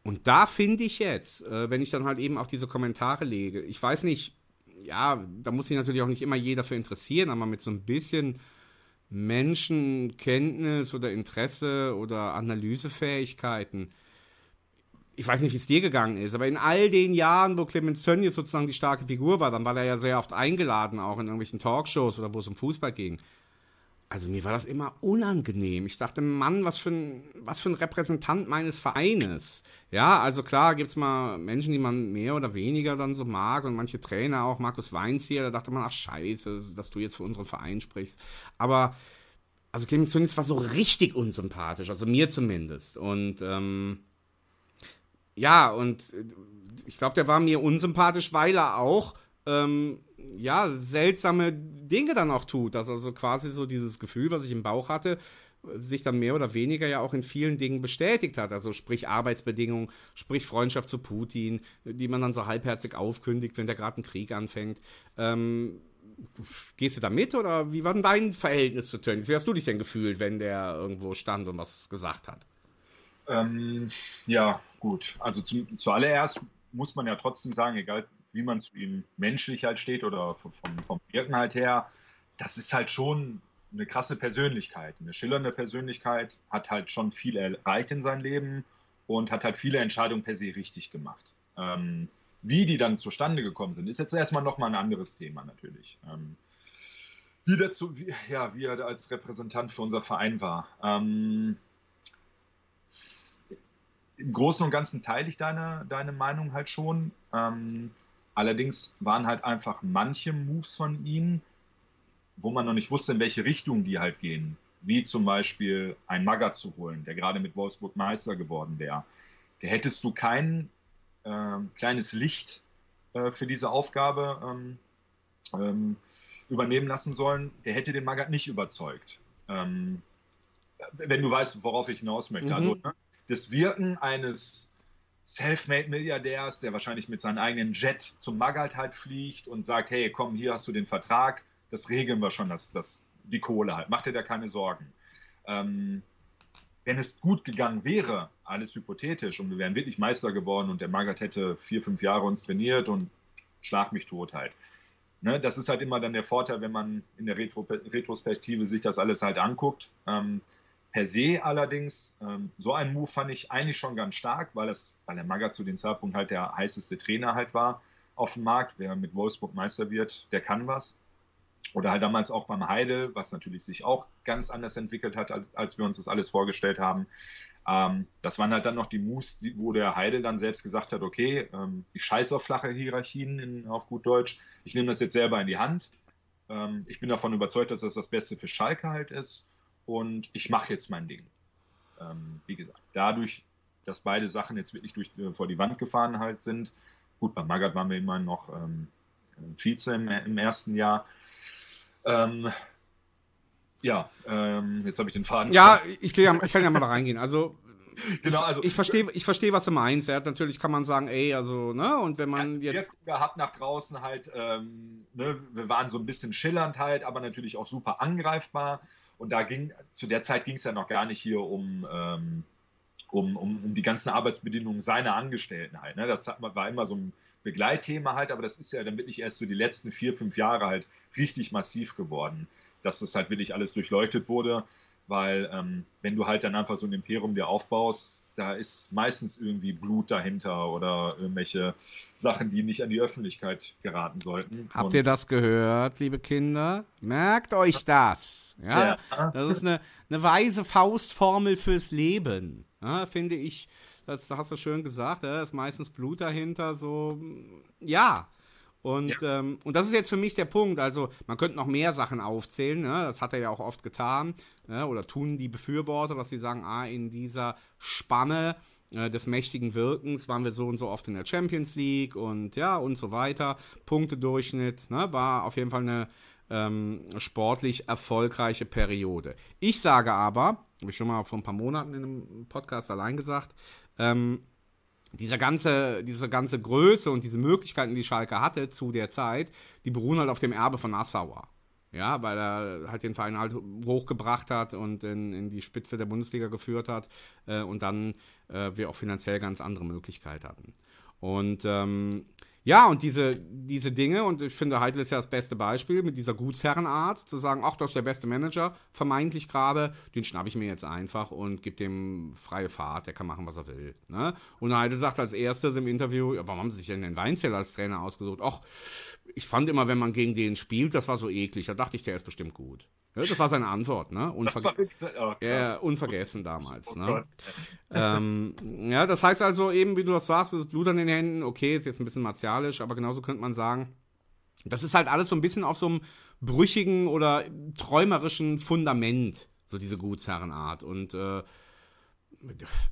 und da finde ich jetzt, äh, wenn ich dann halt eben auch diese Kommentare lege, ich weiß nicht, ja, da muss sich natürlich auch nicht immer jeder für interessieren, aber mit so ein bisschen Menschenkenntnis oder Interesse oder Analysefähigkeiten. Ich weiß nicht, wie es dir gegangen ist, aber in all den Jahren, wo Clemens Tönnies sozusagen die starke Figur war, dann war er ja sehr oft eingeladen, auch in irgendwelchen Talkshows oder wo es um Fußball ging also mir war das immer unangenehm. Ich dachte, Mann, was für ein, was für ein Repräsentant meines Vereines. Ja, also klar gibt es mal Menschen, die man mehr oder weniger dann so mag und manche Trainer auch, Markus Weinzieher, da dachte man, ach scheiße, dass du jetzt für unseren Verein sprichst. Aber, also Clemens Tönnies war so richtig unsympathisch, also mir zumindest. Und, ähm, ja, und ich glaube, der war mir unsympathisch, weil er auch ähm, ja, seltsame Dinge dann auch tut. Dass also quasi so dieses Gefühl, was ich im Bauch hatte, sich dann mehr oder weniger ja auch in vielen Dingen bestätigt hat. Also sprich Arbeitsbedingungen, sprich Freundschaft zu Putin, die man dann so halbherzig aufkündigt, wenn der gerade einen Krieg anfängt. Ähm, gehst du da mit oder wie war denn dein Verhältnis zu Tönnies? Wie hast du dich denn gefühlt, wenn der irgendwo stand und was gesagt hat? Ähm, ja, gut. Also zum, zuallererst muss man ja trotzdem sagen, egal wie man zu ihm menschlich halt steht oder vom, vom Wirken halt her, das ist halt schon eine krasse Persönlichkeit, eine schillernde Persönlichkeit, hat halt schon viel erreicht in seinem Leben und hat halt viele Entscheidungen per se richtig gemacht. Ähm, wie die dann zustande gekommen sind, ist jetzt erstmal nochmal ein anderes Thema natürlich. Ähm, wie, dazu, wie, ja, wie er als Repräsentant für unser Verein war. Ähm, Im Großen und Ganzen teile ich deine, deine Meinung halt schon. Ähm, Allerdings waren halt einfach manche Moves von ihm, wo man noch nicht wusste, in welche Richtung die halt gehen. Wie zum Beispiel ein Magger zu holen, der gerade mit Wolfsburg Meister geworden wäre. Da hättest du kein äh, kleines Licht äh, für diese Aufgabe ähm, ähm, übernehmen lassen sollen. Der hätte den Magath nicht überzeugt. Ähm, wenn du weißt, worauf ich hinaus möchte. Mhm. Also ne, das Wirken eines Selfmade-Milliardärs, der wahrscheinlich mit seinem eigenen Jet zum Magalt halt fliegt und sagt, hey, komm, hier hast du den Vertrag, das regeln wir schon, das, das, die Kohle halt, mach dir da keine Sorgen. Ähm, wenn es gut gegangen wäre, alles hypothetisch, und wir wären wirklich Meister geworden und der Magath hätte vier, fünf Jahre uns trainiert und schlag mich tot halt. Ne, das ist halt immer dann der Vorteil, wenn man in der Retro Retrospektive sich das alles halt anguckt. Ähm, per se allerdings, ähm, so einen Move fand ich eigentlich schon ganz stark, weil, es, weil der Maga zu dem Zeitpunkt halt der heißeste Trainer halt war auf dem Markt. Wer mit Wolfsburg Meister wird, der kann was. Oder halt damals auch beim Heidel, was natürlich sich auch ganz anders entwickelt hat, als wir uns das alles vorgestellt haben. Ähm, das waren halt dann noch die Moves, wo der Heidel dann selbst gesagt hat, okay, ähm, ich scheiße auf flache Hierarchien in, auf gut Deutsch. Ich nehme das jetzt selber in die Hand. Ähm, ich bin davon überzeugt, dass das das Beste für Schalke halt ist. Und ich mache jetzt mein Ding. Ähm, wie gesagt, dadurch, dass beide Sachen jetzt wirklich durch, äh, vor die Wand gefahren halt sind. Gut, bei Magath waren wir immer noch ähm, Vize im, im ersten Jahr. Ähm, ja, ähm, jetzt habe ich den Faden. Ja, ich, ja, ich kann ja mal da reingehen. Also, genau, also ich verstehe, ich verstehe, was du meinst. Ja, natürlich kann man sagen, ey, also, ne, und wenn man ja, jetzt gehabt nach draußen halt, ähm, ne, wir waren so ein bisschen schillernd halt, aber natürlich auch super angreifbar. Und da ging, zu der Zeit ging es ja noch gar nicht hier um, ähm, um, um, um die ganzen Arbeitsbedingungen seiner Angestellten halt. Ne? Das hat, war immer so ein Begleitthema halt, aber das ist ja dann wirklich erst so die letzten vier, fünf Jahre halt richtig massiv geworden, dass das halt wirklich alles durchleuchtet wurde, weil ähm, wenn du halt dann einfach so ein Imperium dir aufbaust, da ist meistens irgendwie Blut dahinter oder irgendwelche Sachen, die nicht an die Öffentlichkeit geraten sollten. Habt Und ihr das gehört, liebe Kinder? Merkt euch das. Ja, Ja. das ist eine, eine weise Faustformel fürs Leben. Ja, finde ich, das hast du schön gesagt, ja, ist meistens Blut dahinter, so, ja. Und, ähm, und das ist jetzt für mich der Punkt. Also, man könnte noch mehr Sachen aufzählen. Ne? Das hat er ja auch oft getan. Ne? Oder tun die Befürworter, dass sie sagen, ah, in dieser Spanne äh, des mächtigen Wirkens waren wir so und so oft in der Champions League und ja, und so weiter. Punktedurchschnitt. Ne? War auf jeden Fall eine ähm, sportlich erfolgreiche Periode. Ich sage aber, habe ich schon mal vor ein paar Monaten in einem Podcast allein gesagt, ähm, dieser ganze, diese ganze Größe und diese Möglichkeiten, die Schalke hatte zu der Zeit, die beruhen halt auf dem Erbe von Nassauer. Ja, weil er halt den Verein halt hochgebracht hat und in, in die Spitze der Bundesliga geführt hat äh, und dann äh, wir auch finanziell ganz andere Möglichkeiten hatten. Und ähm, ja, und diese, diese Dinge, und ich finde, Heidel ist ja das beste Beispiel mit dieser Gutsherrenart, zu sagen, ach, das ist der beste Manager, vermeintlich gerade, den schnappe ich mir jetzt einfach und gebe dem freie Fahrt, der kann machen, was er will. Ne? Und Heidel sagt als erstes im Interview, ja, warum haben sie sich denn den Weinzell als Trainer ausgesucht? Ach, ich fand immer, wenn man gegen den spielt, das war so eklig, da dachte ich, der ist bestimmt gut. Ja, das war seine Antwort, ne? das war wirklich, oh, krass. unvergessen damals. Oh ne? Ähm, ja, das heißt also eben, wie du das sagst, das Blut an den Händen, okay, ist jetzt ein bisschen martialisch, aber genauso könnte man sagen, das ist halt alles so ein bisschen auf so einem brüchigen oder träumerischen Fundament, so diese Gutsherrenart. Und äh,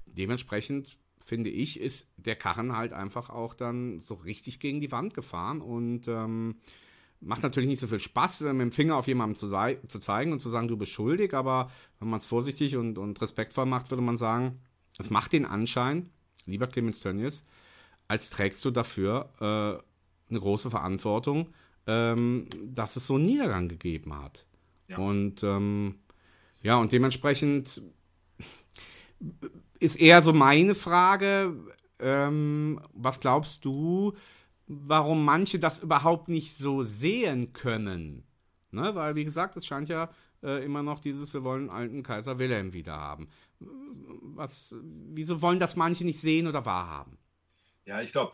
dementsprechend finde ich, ist der Karren halt einfach auch dann so richtig gegen die Wand gefahren und ähm, macht natürlich nicht so viel Spaß, äh, mit dem Finger auf jemanden zu, zu zeigen und zu sagen, du bist schuldig, aber wenn man es vorsichtig und, und respektvoll macht, würde man sagen, es macht den Anschein, lieber Clemens Tönnies, als trägst du dafür äh, eine große Verantwortung, ähm, dass es so einen Niedergang gegeben hat. Ja. Und ähm, ja, und dementsprechend ist eher so meine Frage, ähm, was glaubst du, warum manche das überhaupt nicht so sehen können? Ne? Weil, wie gesagt, es scheint ja äh, immer noch dieses, wir wollen alten Kaiser Wilhelm wieder haben. Was, wieso wollen das manche nicht sehen oder wahrhaben? Ja, ich glaube,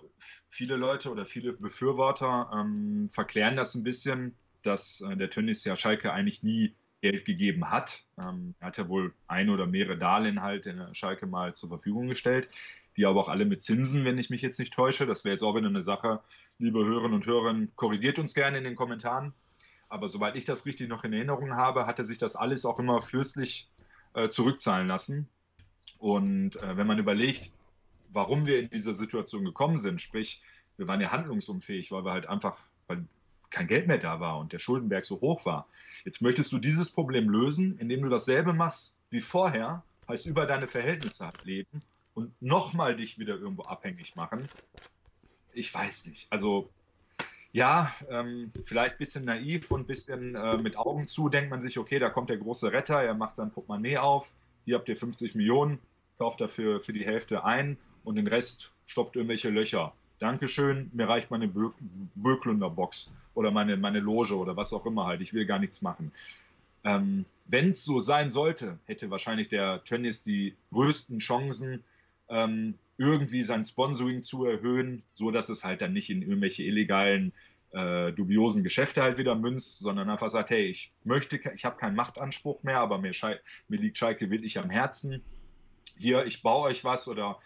viele Leute oder viele Befürworter ähm, verklären das ein bisschen, dass äh, der Tönnies ja Schalke eigentlich nie Geld gegeben hat. Ähm, er hat ja wohl ein oder mehrere Darlehen halt in der Schalke mal zur Verfügung gestellt, die aber auch alle mit Zinsen, wenn ich mich jetzt nicht täusche. Das wäre jetzt auch wieder eine Sache, liebe Hörerinnen und Hörer, korrigiert uns gerne in den Kommentaren. Aber soweit ich das richtig noch in Erinnerung habe, hat er sich das alles auch immer fürstlich äh, zurückzahlen lassen. Und äh, wenn man überlegt, warum wir in diese Situation gekommen sind, sprich, wir waren ja handlungsunfähig, weil wir halt einfach, weil kein Geld mehr da war und der Schuldenberg so hoch war. Jetzt möchtest du dieses Problem lösen, indem du dasselbe machst wie vorher, heißt über deine Verhältnisse leben und nochmal dich wieder irgendwo abhängig machen. Ich weiß nicht. Also ja, ähm, vielleicht ein bisschen naiv und ein bisschen äh, mit Augen zu, denkt man sich, okay, da kommt der große Retter, er macht sein Portemonnaie auf, hier habt ihr 50 Millionen, kauft dafür für die Hälfte ein und den Rest stopft irgendwelche Löcher. Dankeschön, mir reicht meine Bö- Böklunder Box oder meine, meine Loge oder was auch immer halt. Ich will gar nichts machen. Ähm, Wenn es so sein sollte, hätte wahrscheinlich der Tönnies die größten Chancen, ähm, irgendwie sein Sponsoring zu erhöhen, so dass es halt dann nicht in irgendwelche illegalen, äh, dubiosen Geschäfte halt wieder münzt, sondern einfach sagt, hey, ich möchte, ich habe keinen Machtanspruch mehr, aber mir, mir liegt Schalke wirklich am Herzen. Hier, ich baue euch was oder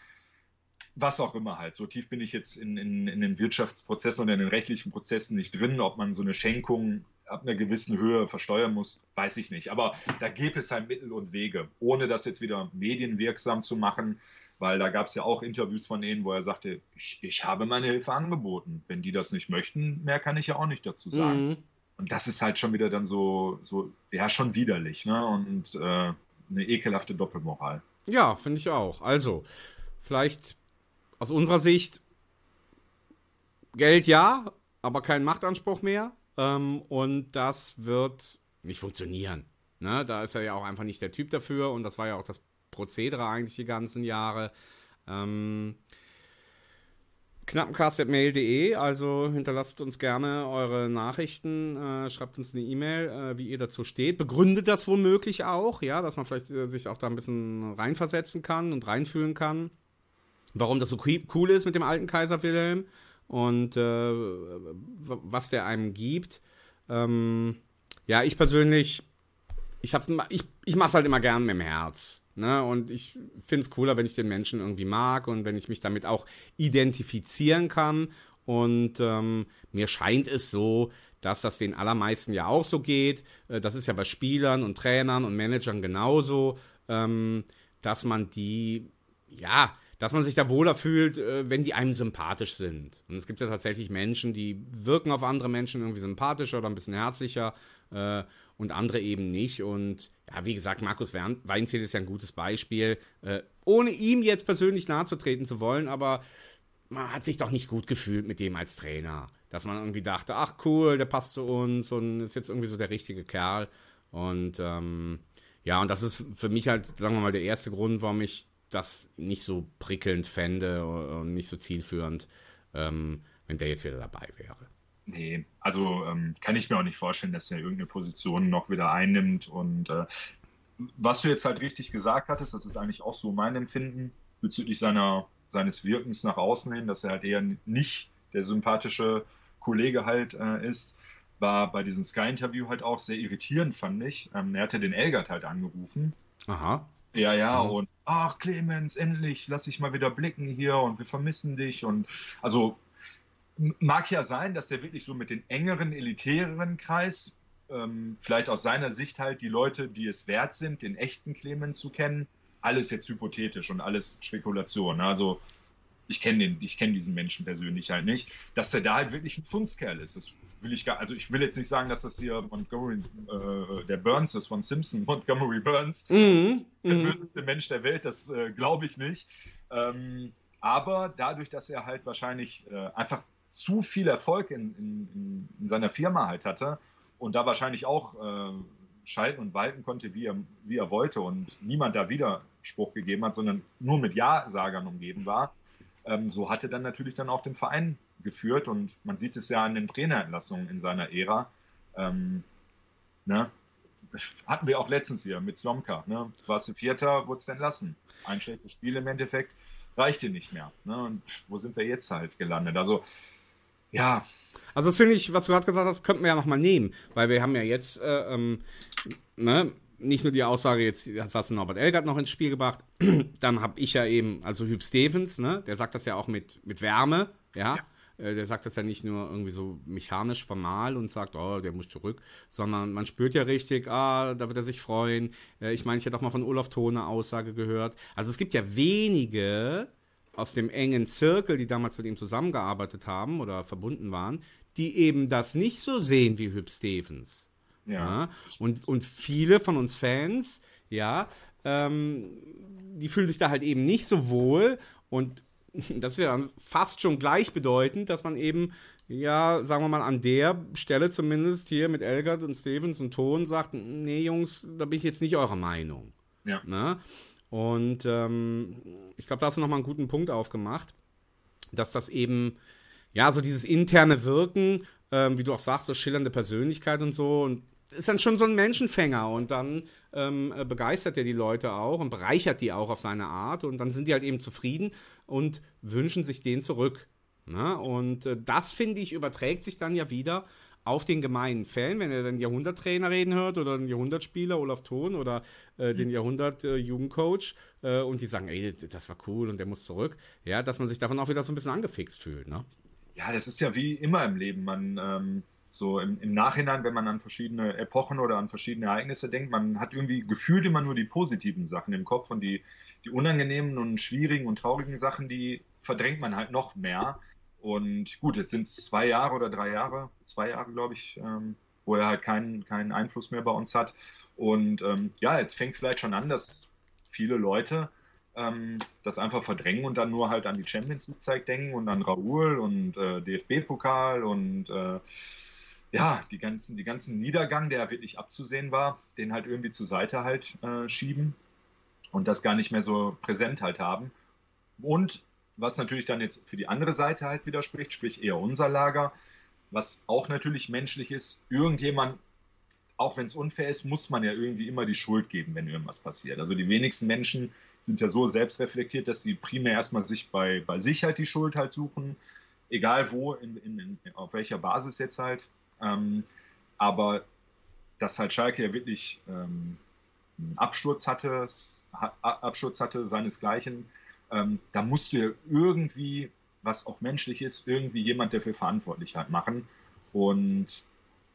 was auch immer halt. So tief bin ich jetzt in, in, in den Wirtschaftsprozessen oder in den rechtlichen Prozessen nicht drin. Ob man so eine Schenkung ab einer gewissen Höhe versteuern muss, weiß ich nicht. Aber da gäbe es halt Mittel und Wege, ohne das jetzt wieder medienwirksam zu machen, weil da gab es ja auch Interviews von ihnen, wo er sagte, ich, ich, habe meine Hilfe angeboten. Wenn die das nicht möchten, mehr kann ich ja auch nicht dazu sagen. Mhm. Und das ist halt schon wieder dann so, so ja, schon widerlich ne? und äh, eine ekelhafte Doppelmoral. Ja, finde ich auch. Also, vielleicht aus unserer Sicht Geld ja, aber kein Machtanspruch mehr. Ähm, und das wird nicht funktionieren. Ne? Da ist er ja auch einfach nicht der Typ dafür und das war ja auch das Prozedere eigentlich die ganzen Jahre. Ähm, knappencast.mail.de, also hinterlasst uns gerne eure Nachrichten, äh, schreibt uns eine E-Mail, äh, wie ihr dazu steht. Begründet das womöglich auch, ja, dass man vielleicht äh, sich auch da ein bisschen reinversetzen kann und reinfühlen kann warum das so cool ist mit dem alten Kaiser Wilhelm und äh, was der einem gibt. Ähm, ja, ich persönlich, ich, ich, ich mache es halt immer gern mit dem Herz. Ne? Und ich finde es cooler, wenn ich den Menschen irgendwie mag und wenn ich mich damit auch identifizieren kann. Und ähm, mir scheint es so, dass das den allermeisten ja auch so geht. Äh, das ist ja bei Spielern und Trainern und Managern genauso, ähm, dass man die, ja, dass man sich da wohler fühlt, äh, wenn die einem sympathisch sind. Und es gibt ja tatsächlich Menschen, die wirken auf andere Menschen irgendwie sympathischer oder ein bisschen herzlicher äh, und andere eben nicht. Und ja, wie gesagt, Markus Weinzierl ist ja ein gutes Beispiel. Äh, ohne ihm jetzt persönlich nahezutreten zu wollen, aber man hat sich doch nicht gut gefühlt mit dem als Trainer. Dass man irgendwie dachte, ach cool, der passt zu uns und ist jetzt irgendwie so der richtige Kerl. Und ähm, ja, und das ist für mich halt, sagen wir mal, der erste Grund, warum ich das nicht so prickelnd fände und nicht so zielführend, ähm, wenn der jetzt wieder dabei wäre. Nee, also ähm, kann ich mir auch nicht vorstellen, dass er irgendeine Position noch wieder einnimmt. Und äh, was du jetzt halt richtig gesagt hattest, das ist eigentlich auch so mein Empfinden bezüglich seiner, seines Wirkens nach außen hin, dass er halt eher nicht der sympathische Kollege halt äh, ist, war bei diesem Sky-Interview halt auch sehr irritierend, fand ich. Ähm, er hatte den Elgert halt angerufen. Aha. Ja, ja, mhm. und ach Clemens, endlich, lass dich mal wieder blicken hier und wir vermissen dich. Und also mag ja sein, dass er wirklich so mit den engeren, elitäreren Kreis, ähm, vielleicht aus seiner Sicht halt die Leute, die es wert sind, den echten Clemens zu kennen, alles jetzt hypothetisch und alles Spekulation. Ne? Also ich kenne den, ich kenne diesen Menschen persönlich halt nicht, dass er da halt wirklich ein Fundskerl ist. Das will ich gar, also ich will jetzt nicht sagen, dass das hier Montgomery, äh, der Burns ist von Simpson, Montgomery Burns, mhm. der mhm. böseste Mensch der Welt, das äh, glaube ich nicht. Ähm, aber dadurch, dass er halt wahrscheinlich äh, einfach zu viel Erfolg in, in, in, seiner Firma halt hatte und da wahrscheinlich auch äh, schalten und walten konnte, wie er, wie er wollte und niemand da Widerspruch gegeben hat, sondern nur mit Ja-Sagern umgeben war, so hatte dann natürlich dann auch den Verein geführt und man sieht es ja an den Trainerentlassungen in seiner Ära. Ähm, ne? Hatten wir auch letztens hier mit Slomka. Ne? Warst du Vierter, wurde es entlassen. Ein schlechtes Spiel im Endeffekt reichte nicht mehr. Ne? Und wo sind wir jetzt halt gelandet? Also, ja. Also, das finde ich, was du gerade gesagt hast, könnten wir ja nochmal nehmen, weil wir haben ja jetzt, äh, ähm, ne, nicht nur die Aussage, jetzt hast du Norbert Elgert noch ins Spiel gebracht, dann habe ich ja eben, also Hüb Stevens, ne, der sagt das ja auch mit, mit Wärme, ja. ja. Äh, der sagt das ja nicht nur irgendwie so mechanisch formal und sagt, oh, der muss zurück, sondern man spürt ja richtig, ah, da wird er sich freuen. Äh, ich meine, ich hätte auch mal von Olaf Thone Aussage gehört. Also es gibt ja wenige aus dem engen Zirkel, die damals mit ihm zusammengearbeitet haben oder verbunden waren, die eben das nicht so sehen wie Hüb Stevens. Ja. ja. Und, und viele von uns Fans, ja, ähm, die fühlen sich da halt eben nicht so wohl und das ist ja fast schon gleichbedeutend, dass man eben, ja, sagen wir mal, an der Stelle zumindest hier mit Elgert und Stevens und Ton sagt, nee, Jungs, da bin ich jetzt nicht eurer Meinung. Ja. Ne? Und ähm, ich glaube, da hast du nochmal einen guten Punkt aufgemacht, dass das eben, ja, so dieses interne Wirken, ähm, wie du auch sagst, so schillernde Persönlichkeit und so, und ist dann schon so ein Menschenfänger und dann ähm, äh, begeistert er die Leute auch und bereichert die auch auf seine Art und dann sind die halt eben zufrieden und wünschen sich den zurück. Ne? Und äh, das, finde ich, überträgt sich dann ja wieder auf den gemeinen Fan, wenn er den Jahrhunderttrainer reden hört oder den Jahrhundertspieler Olaf Thon oder äh, den Jahrhundert-Jugendcoach äh, und die sagen, ey, das war cool und der muss zurück, ja, dass man sich davon auch wieder so ein bisschen angefixt fühlt, ne? Ja, das ist ja wie immer im Leben. Man ähm, so im, im, Nachhinein, wenn man an verschiedene Epochen oder an verschiedene Ereignisse denkt, man hat irgendwie gefühlt immer nur die positiven Sachen im Kopf und die, die unangenehmen und schwierigen und traurigen Sachen, die verdrängt man halt noch mehr. Und gut, jetzt sind es zwei Jahre oder drei Jahre, zwei Jahre, glaube ich, ähm, wo er halt keinen, keinen Einfluss mehr bei uns hat. Und ähm, ja, jetzt fängt es vielleicht schon an, dass viele Leute ähm, das einfach verdrängen und dann nur halt an die Champions League denken und an Raoul und äh, DFB-Pokal und äh, ja, die ganzen, die ganzen Niedergang, der wirklich abzusehen war, den halt irgendwie zur Seite halt äh, schieben und das gar nicht mehr so präsent halt haben. Und was natürlich dann jetzt für die andere Seite halt widerspricht, sprich eher unser Lager, was auch natürlich menschlich ist, irgendjemand, auch wenn es unfair ist, muss man ja irgendwie immer die Schuld geben, wenn irgendwas passiert. Also die wenigsten Menschen sind ja so selbstreflektiert, dass sie primär erstmal sich bei, bei sich halt die Schuld halt suchen, egal wo, in, in, in, auf welcher Basis jetzt halt. Ähm, aber dass halt Schalke ja wirklich ähm, einen Absturz hatte, Absturz hatte seinesgleichen, ähm, da musst du ja irgendwie, was auch menschlich ist, irgendwie jemand dafür verantwortlich halt machen. Und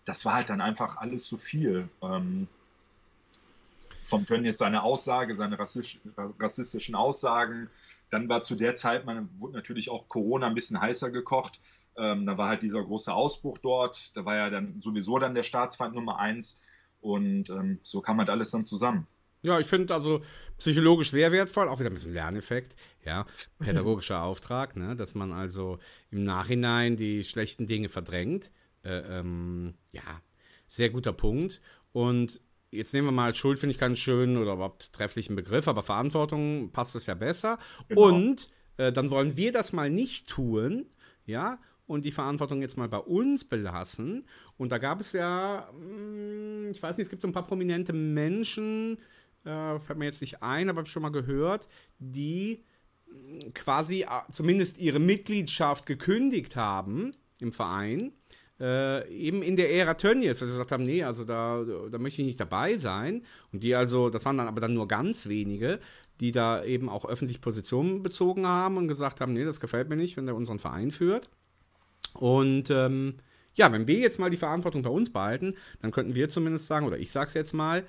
das war halt dann einfach alles zu viel. Ähm, vom Tönnies seine Aussage, seine rassistischen Aussagen. Dann war zu der Zeit, man wurde natürlich auch Corona ein bisschen heißer gekocht. Ähm, da war halt dieser große Ausbruch dort. Da war ja dann sowieso dann der Staatsfeind Nummer eins. Und ähm, so kam halt alles dann zusammen. Ja, ich finde also psychologisch sehr wertvoll, auch wieder ein bisschen Lerneffekt, ja, pädagogischer Auftrag, ne, dass man also im Nachhinein die schlechten Dinge verdrängt. Äh, ähm, ja, sehr guter Punkt. Und jetzt nehmen wir mal Schuld, finde ich keinen schönen oder überhaupt trefflichen Begriff, aber Verantwortung passt es ja besser. Genau. Und äh, dann wollen wir das mal nicht tun, ja, und die Verantwortung jetzt mal bei uns belassen. Und da gab es ja, hm, ich weiß nicht, es gibt so ein paar prominente Menschen, äh, fällt mir jetzt nicht ein, aber habe ich schon mal gehört, die quasi äh, zumindest ihre Mitgliedschaft gekündigt haben im Verein, äh, eben in der Ära Tönnies, weil sie gesagt haben, nee, also da, da möchte ich nicht dabei sein. Und die also, das waren dann aber dann nur ganz wenige, die da eben auch öffentlich Positionen bezogen haben und gesagt haben, nee, das gefällt mir nicht, wenn der unseren Verein führt. Und ähm, ja, wenn wir jetzt mal die Verantwortung bei uns behalten, dann könnten wir zumindest sagen, oder ich sage es jetzt mal,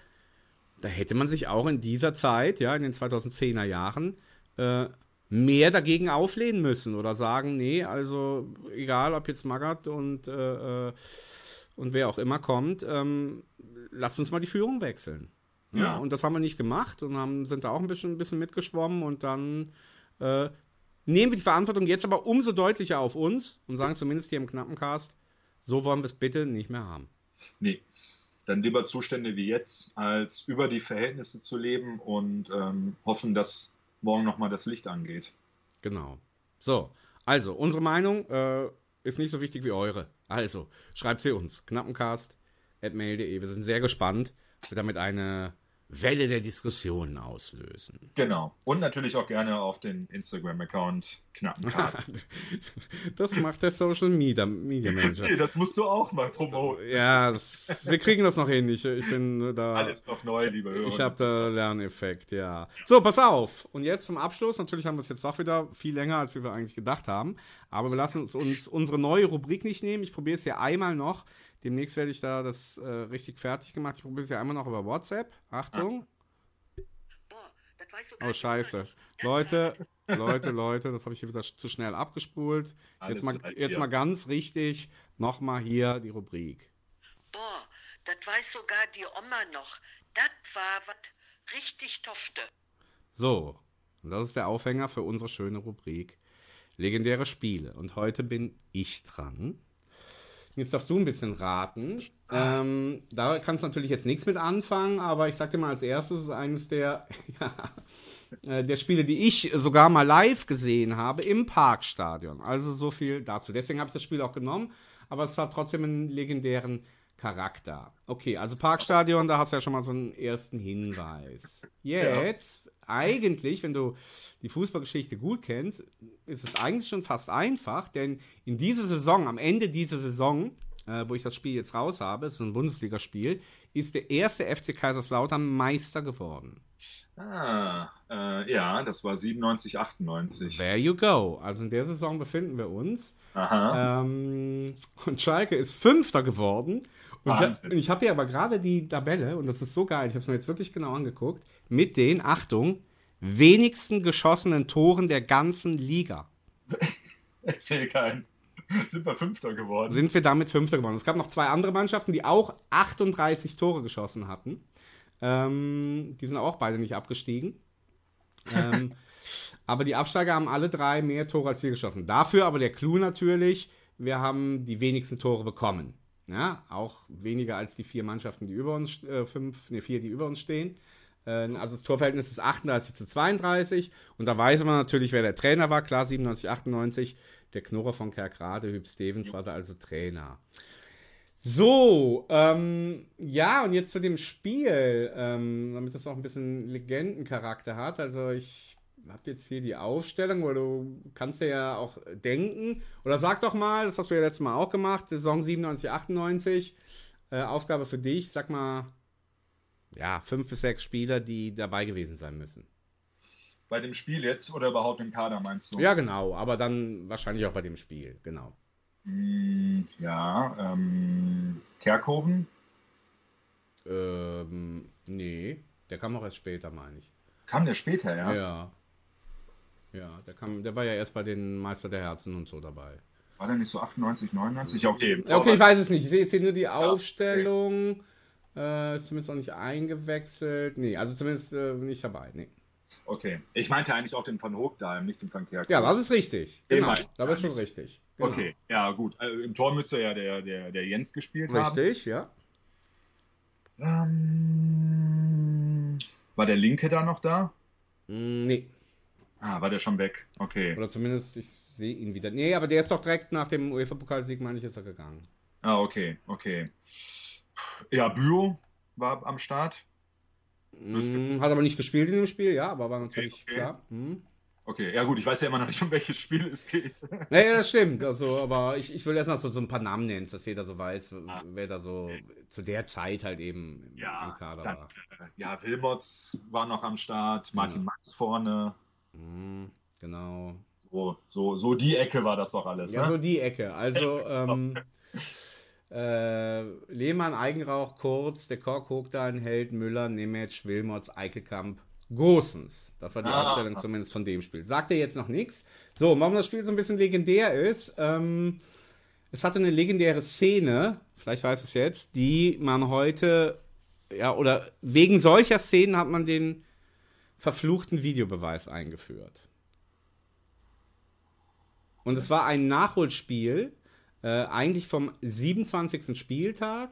da hätte man sich auch in dieser Zeit, ja, in den 2010er Jahren, äh, mehr dagegen auflehnen müssen oder sagen, nee, also egal, ob jetzt Magath und, äh, äh, und wer auch immer kommt, ähm, lasst uns mal die Führung wechseln. Ja. ja. Und das haben wir nicht gemacht und haben, sind da auch ein bisschen, ein bisschen mitgeschwommen und dann äh, nehmen wir die Verantwortung jetzt aber umso deutlicher auf uns und sagen zumindest hier im knappen Cast, so wollen wir es bitte nicht mehr haben. Nee, dann lieber Zustände wie jetzt, als über die Verhältnisse zu leben und ähm, hoffen, dass morgen nochmal das Licht angeht. Genau. So, also, unsere Meinung äh, ist nicht so wichtig wie eure. Also, schreibt sie uns. Knappencast.mail.de. Wir sind sehr gespannt, ob wir damit eine Welle der Diskussionen auslösen. Genau. Und natürlich auch gerne auf den Instagram-Account Knappencast. das macht der Social Media, Media Manager. Nee, das musst du auch mal promoten. Ja, das, wir kriegen das noch hin. Ich, ich bin da. Alles noch neu, liebe Hörer. Ich habe da Lerneffekt, ja. So, pass auf. Und jetzt zum Abschluss. Natürlich haben wir es jetzt doch wieder viel länger, als wir eigentlich gedacht haben. Aber wir lassen uns, uns unsere neue Rubrik nicht nehmen. Ich probiere es hier einmal noch Demnächst werde ich da das äh, richtig fertig gemacht. Ich probiere es ja einmal noch über WhatsApp. Achtung. Oh, scheiße. Leute, Leute, Leute, das habe ich hier wieder zu schnell abgespult. Jetzt mal, jetzt mal ganz richtig nochmal hier die Rubrik. Boah, das weiß sogar die Oma noch. Das war was richtig tofte. So, und das ist der Aufhänger für unsere schöne Rubrik. Legendäre Spiele. Und heute bin ich dran. Jetzt darfst du ein bisschen raten. Ähm, da kannst du natürlich jetzt nichts mit anfangen, aber ich sag dir mal als erstes, ist eines der, ja, äh, der Spiele, die ich sogar mal live gesehen habe im Parkstadion. Also so viel dazu. Deswegen habe ich das Spiel auch genommen, aber es hat trotzdem einen legendären Charakter. Okay, also Parkstadion, da hast du ja schon mal so einen ersten Hinweis. Jetzt, eigentlich, wenn du die Fußballgeschichte gut kennst, ist es eigentlich schon fast einfach, denn in dieser Saison, am Ende dieser Saison, äh, wo ich das Spiel jetzt raus habe, es ist ein Bundesligaspiel, ist der erste FC Kaiserslautern Meister geworden. Ah, äh, ja, das war 97, 98. There you go. Also in der Saison befinden wir uns. Aha. Ähm, und Schalke ist Fünfter geworden. Und ich, Wahnsinn. hab- ich habe hier aber gerade die Tabelle, und das ist so geil, ich habe es mir jetzt wirklich genau angeguckt, mit den, Achtung, wenigsten geschossenen Toren der ganzen Liga. Erzähl keinen. Sind wir Fünfter geworden? Sind wir damit Fünfter geworden. Es gab noch zwei andere Mannschaften, die auch 38 Tore geschossen hatten. Ähm, die sind auch beide nicht abgestiegen. ähm, aber die Absteiger haben alle drei mehr Tore als wir geschossen. Dafür aber der Clou natürlich, wir haben die wenigsten Tore bekommen. Ja, auch weniger als die vier Mannschaften, die über uns, äh, fünf, ne, vier, die über uns stehen. Äh, also das Torverhältnis ist 38 zu 32. Und da weiß man natürlich, wer der Trainer war. Klar, 97, 98. Der Knurrer von Kerkrade, Hüb Stevens, war da also Trainer. So, ähm, ja, und jetzt zu dem Spiel, ähm, damit das auch ein bisschen Legendencharakter hat. Also ich habe jetzt hier die Aufstellung, weil du kannst dir ja auch denken. Oder sag doch mal, das hast du ja letztes Mal auch gemacht, Saison 97, 98. Äh, Aufgabe für dich, sag mal, ja, fünf bis sechs Spieler, die dabei gewesen sein müssen. Bei dem Spiel jetzt oder überhaupt im Kader meinst du? Ja, genau, aber dann wahrscheinlich auch bei dem Spiel, genau. Mm, Ja, ähm, Kerkhoven, Ähm, nee, der kam auch erst später, meine ich. kam der später erst? Ja. Ja, der, kam, der war ja erst bei den Meister der Herzen und so dabei. War der nicht so 98, 99? Ja, okay. Ja, okay, ich weiß es nicht. Ich sehe jetzt hier nur die Aufstellung. Äh, ist zumindest auch nicht eingewechselt. Nee, also zumindest äh, nicht dabei. Nee. Okay. Ich meinte eigentlich auch den von Hochdahlem, nicht den von Kerkhoven. Ja, das ist richtig. Genau, ich da bist du richtig. Genau. Okay, ja, gut. Also, Im Tor müsste ja der, der, der Jens gespielt haben. Richtig, ja. Ähm, war der Linke da noch da? Mm, Nee. Ah, war der schon weg. Okay. Oder zumindest, ich sehe ihn wieder. Nee, aber der ist doch direkt nach dem UEFA-Pokalsieg, meine ich, ist er gegangen. Ah, okay, okay. Ja, Büo war am Start. Mm, hat aber nicht gespielt in dem Spiel, ja, aber war natürlich okay. klar. Hm. Okay, ja gut, ich weiß ja immer noch nicht, um welches Spiel es geht. Naja, das stimmt. Also, aber ich, ich will erstmal so, so ein paar Namen nennen, dass jeder so weiß, Ah. wer da so zu der Zeit halt eben im, Ja, im Kader dann, war. äh, ja, Wilmots war noch am Start, Martin Ja. Max vorne. Mhm, genau. So, so, so die Ecke war das doch alles. Ja, so ne? die Ecke. Also, ähm, äh, Lehmann, Eigenrauch, Kurz, der Kork, Hogdahl, Held, Müller, Nemetsch, Wilmots, Eickelkamp, Gosens. Das war die Ah. Aufstellung zumindest von dem Spiel. Sagt er jetzt noch nichts. So, warum das Spiel so ein bisschen legendär ist, ähm, es hatte eine legendäre Szene, vielleicht weiß es jetzt, die man heute, ja, oder wegen solcher Szenen hat man den verfluchten Videobeweis eingeführt. Und es war ein Nachholspiel, äh, eigentlich vom 27. Spieltag,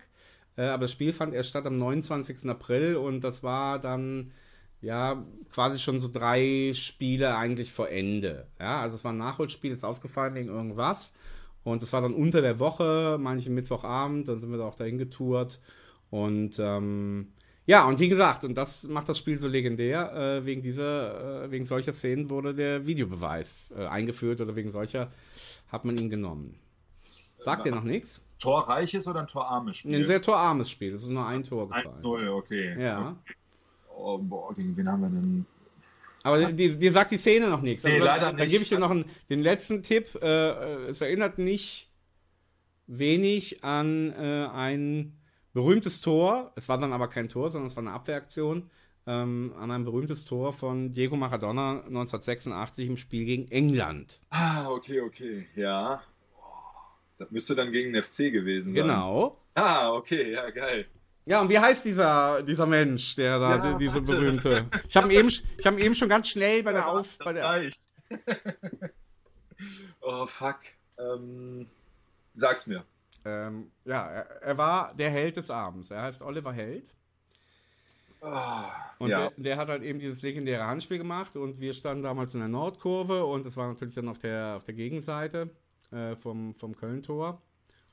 äh, aber das Spiel fand erst statt am 29. April und das war dann ja quasi schon so drei Spiele eigentlich vor Ende. Ja, also es war ein Nachholspiel, ist ausgefallen wegen irgendwas. Und es war dann unter der Woche, manche Mittwochabend, dann sind wir da auch dahin getourt. Und ähm, ja, und wie gesagt, und das macht das Spiel so legendär, äh, wegen dieser, äh, wegen solcher Szenen wurde der Videobeweis äh, eingeführt oder wegen solcher hat man ihn genommen. Sagt ihr noch nichts? Torreiches oder ein torarmes Spiel? Ein sehr torarmes Spiel, es ist nur ein Tor gefallen. 1-0, okay. Ja. Oh, boah, gegen wen haben wir denn? Aber dir, dir sagt die Szene noch nichts. Nee, leider Dann nicht. gebe ich dir noch einen, den letzten Tipp. Äh, es erinnert nicht wenig an äh, ein berühmtes Tor. Es war dann aber kein Tor, sondern es war eine Abwehraktion. Ähm, an ein berühmtes Tor von Diego Maradona 1986 im Spiel gegen England. Ah, okay, okay. Ja. Oh, Das müsste dann gegen den FC gewesen sein. Genau. Ah, okay, ja, geil. Ja, und wie heißt dieser, dieser Mensch, der da, Ja, die, diese warte. berühmte? Ich habe ihn, eben, ich hab ihn eben schon ganz schnell bei der Auf. das Bei der, reicht. oh, fuck. Ähm, sag's mir. ähm, ja, er, er war der Held des Abends. Er heißt Oliver Held. Ah, Und ja. der, der hat halt eben dieses legendäre Handspiel gemacht und wir standen damals in der Nordkurve und es war natürlich dann auf der, auf der Gegenseite äh, vom, vom Köln-Tor.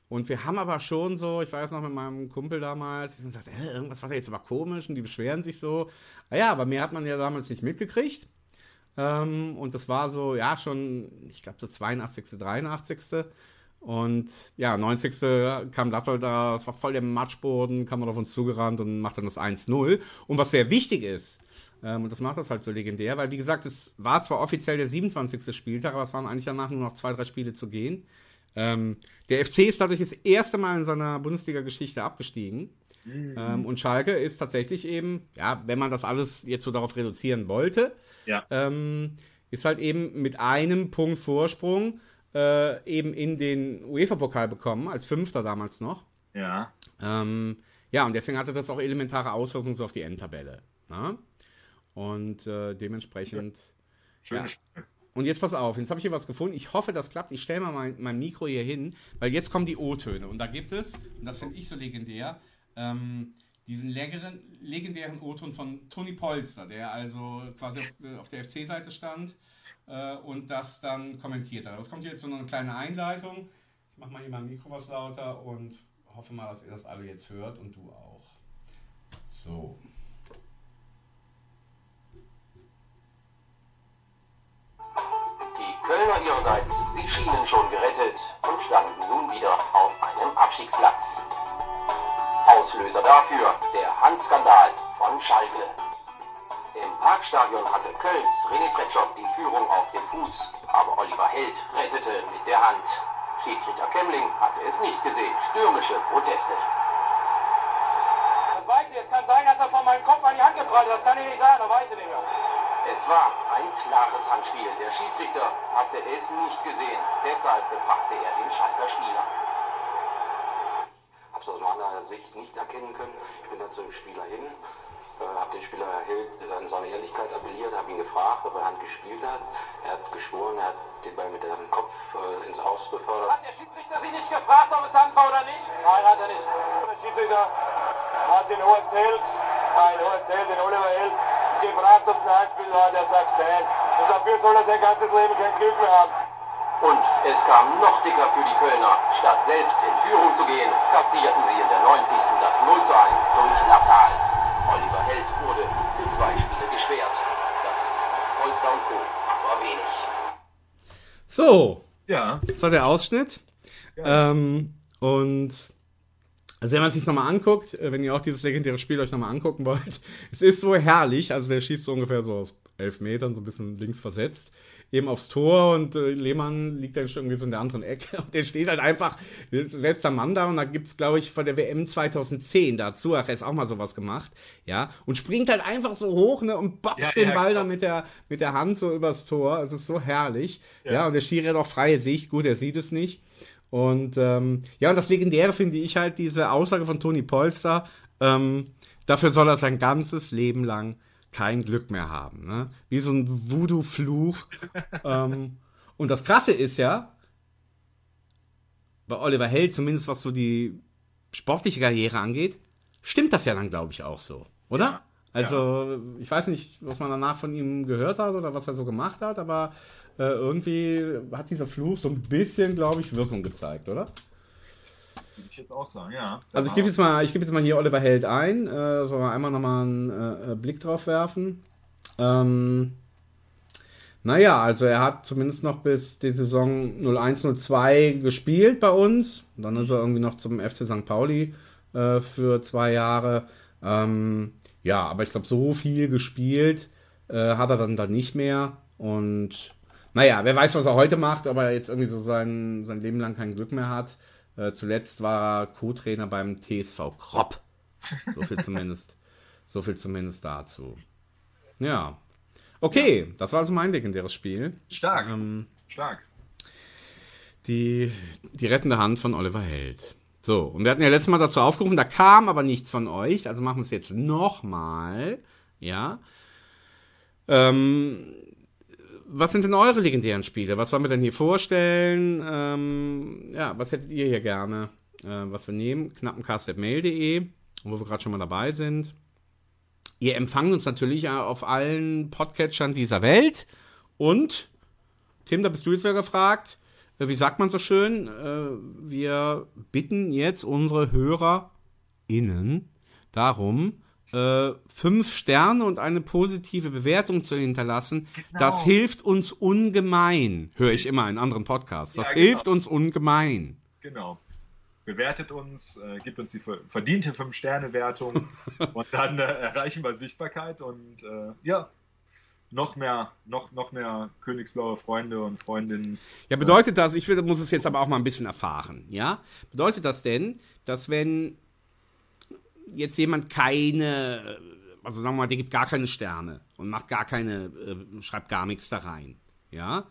Und wir haben aber schon so, ich weiß noch mit meinem Kumpel damals, die sind gesagt, äh, irgendwas war da jetzt aber komisch und die beschweren sich so. Ja, aber mehr hat man ja damals nicht mitgekriegt. Ähm, und das war so, ja, schon, ich glaube, so 82., 83. Und ja, 90. kam Lattold da, es war voll der Matschboden, kam er auf uns zugerannt und macht dann das 1-0. Und was sehr wichtig ist, ähm, und das macht das halt so legendär, weil wie gesagt, es war zwar offiziell der 27. Spieltag, aber es waren eigentlich danach nur noch zwei, drei Spiele zu gehen. Ähm, der FC ist dadurch das erste Mal in seiner Bundesliga-Geschichte abgestiegen. Mhm. Ähm, und Schalke ist tatsächlich eben, ja, wenn man das alles jetzt so darauf reduzieren wollte, ja. ähm, ist halt eben mit einem Punkt Vorsprung äh, eben in den UEFA-Pokal bekommen, als Fünfter damals noch. Ja. Ähm, ja, und deswegen hatte das auch elementare Auswirkungen so auf die Endtabelle. Na? Ne? Und äh, dementsprechend. Schön. Ja. Und jetzt pass auf, jetzt habe ich hier was gefunden. Ich hoffe, das klappt. Ich stelle mal mein, mein, Mikro hier hin, weil jetzt kommen die O-Töne. Und da gibt es, und das finde ich so legendär, ähm, diesen leckeren, legendären O-Ton von Toni Polster, der also quasi auf, äh, auf der FC-Seite stand äh, und das dann kommentiert hat. Das kommt jetzt so eine kleine Einleitung. Ich mache mal hier mein Mikro was lauter und hoffe mal, dass ihr das alle jetzt hört und du auch. So. Kölner ihrerseits, sie schienen schon gerettet und standen nun wieder auf einem Abstiegsplatz. Auslöser dafür der Handskandal von Schalke. Im Parkstadion hatte Kölns René Tretschok die Führung auf dem Fuß, aber Oliver Held rettete mit der Hand. Schiedsrichter Kemmling hatte es nicht gesehen. Stürmische Proteste. Das weiß ich. Es kann sein, dass er von meinem Kopf an die Hand geprallt hat. Das kann ich nicht sagen. Das weiß ich nicht mehr. Es war ein klares Handspiel. Der Schiedsrichter hatte es nicht gesehen. Deshalb befragte er den Schalker Spieler. Ich habe es aus meiner Sicht nicht erkennen können. Ich bin dann zu dem Spieler hin, habe den Spieler erhält, an seine Ehrlichkeit appelliert, habe ihn gefragt, ob er Hand gespielt hat. Er hat geschworen, er hat den Ball mit dem Kopf äh, ins Aus befördert. Hat der Schiedsrichter Sie nicht gefragt, ob es Hand war oder nicht? Nein, hat er nicht. Der Schiedsrichter hat den Horst Held, nein, Horst Held, den Oliver Held, gefragt, ob es ein Handspiel war, der sagt nein. Und dafür soll er sein ganzes Leben kein Glück mehr haben. Und es kam noch dicker für die Kölner. Statt selbst in Führung zu gehen, kassierten sie in der 90. das 0 zu 1 durch Latal. Oliver Held wurde für zwei Spiele gesperrt. Das Polster und Co. aber wenig. So. Ja. Das war der Ausschnitt. Ja. Ähm, und also wenn man sich nochmal anguckt, äh, wenn ihr auch dieses legendäre Spiel euch nochmal angucken wollt, es ist so herrlich. Also der schießt so ungefähr so aus elf Metern, so ein bisschen links versetzt, eben aufs Tor und äh, Lehmann liegt dann schon irgendwie so in der anderen Ecke. Und der steht halt einfach, letzter Mann da und da gibt es, glaube ich, von der WM 2010, da hat Suarez auch mal sowas gemacht, ja, und springt halt einfach so hoch, ne, und boxt ja, den Ball dann mit der, mit der Hand so übers Tor. Es ist so herrlich. Ja, ja und der Schiri hat auch freie Sicht, gut, er sieht es nicht. Und ähm, ja, und das Legendäre finde ich halt diese Aussage von Toni Polster. Ähm, dafür soll er sein ganzes Leben lang kein Glück mehr haben. Ne? Wie so ein Voodoo-Fluch. ähm, und das Krasse ist ja, bei Oliver Held, zumindest was so die sportliche Karriere angeht, stimmt das ja dann, glaube ich, auch so, oder? Ja, also, ja. ich weiß nicht, was man danach von ihm gehört hat oder was er so gemacht hat, aber äh, irgendwie hat dieser Fluch so ein bisschen, glaube ich, Wirkung gezeigt, oder? Würde ich jetzt auch sagen, ja. Also ich gebe jetzt mal, gebe jetzt mal hier Oliver Held ein, äh, sollen wir einmal nochmal einen äh, Blick drauf werfen. Ähm, naja, also er hat zumindest noch bis die Saison 01-02 gespielt bei uns. Dann ist er irgendwie noch zum FC St. Pauli äh, für zwei Jahre. Ähm, ja, aber ich glaube, so viel gespielt äh, hat er dann da nicht mehr. Und naja, wer weiß, was er heute macht, ob er jetzt irgendwie so sein, sein Leben lang kein Glück mehr hat. Äh, zuletzt war er Co-Trainer beim TSV Kropp. So viel zumindest. so viel zumindest dazu. Ja. Okay, das war also mein legendäres Spiel. Stark. Ähm, Stark. Die, die rettende Hand von Oliver Held. So, und wir hatten ja letztes Mal dazu aufgerufen, da kam aber nichts von euch, also machen wir es jetzt nochmal. Ja. Ähm, was sind denn eure legendären Spiele? Was sollen wir denn hier vorstellen? Ähm, ja, was hättet ihr hier gerne, äh, was wir nehmen? knappencast.mail.de, wo wir gerade schon mal dabei sind. Ihr empfangt uns natürlich auf allen Podcatchern dieser Welt. Und, Tim, da bist du jetzt wieder gefragt. äh, wie sagt man so schön, äh, wir bitten jetzt unsere HörerInnen darum, äh, fünf Sterne und eine positive Bewertung zu hinterlassen. Genau. Das hilft uns ungemein, höre ich immer in anderen Podcasts. Das Ja, genau. hilft uns ungemein. Genau. Bewertet uns, äh, gibt uns die ver- verdiente 5-Sterne-Wertung und dann äh, erreichen wir Sichtbarkeit und äh, ja, noch mehr, noch, noch mehr königsblaue Freunde und Freundinnen. Ja, bedeutet das, ich will, muss es jetzt aber auch mal ein bisschen erfahren, ja? Bedeutet das denn, dass wenn jetzt jemand keine, also sagen wir mal, der gibt gar keine Sterne und macht gar keine, äh, schreibt gar nichts da rein, ja?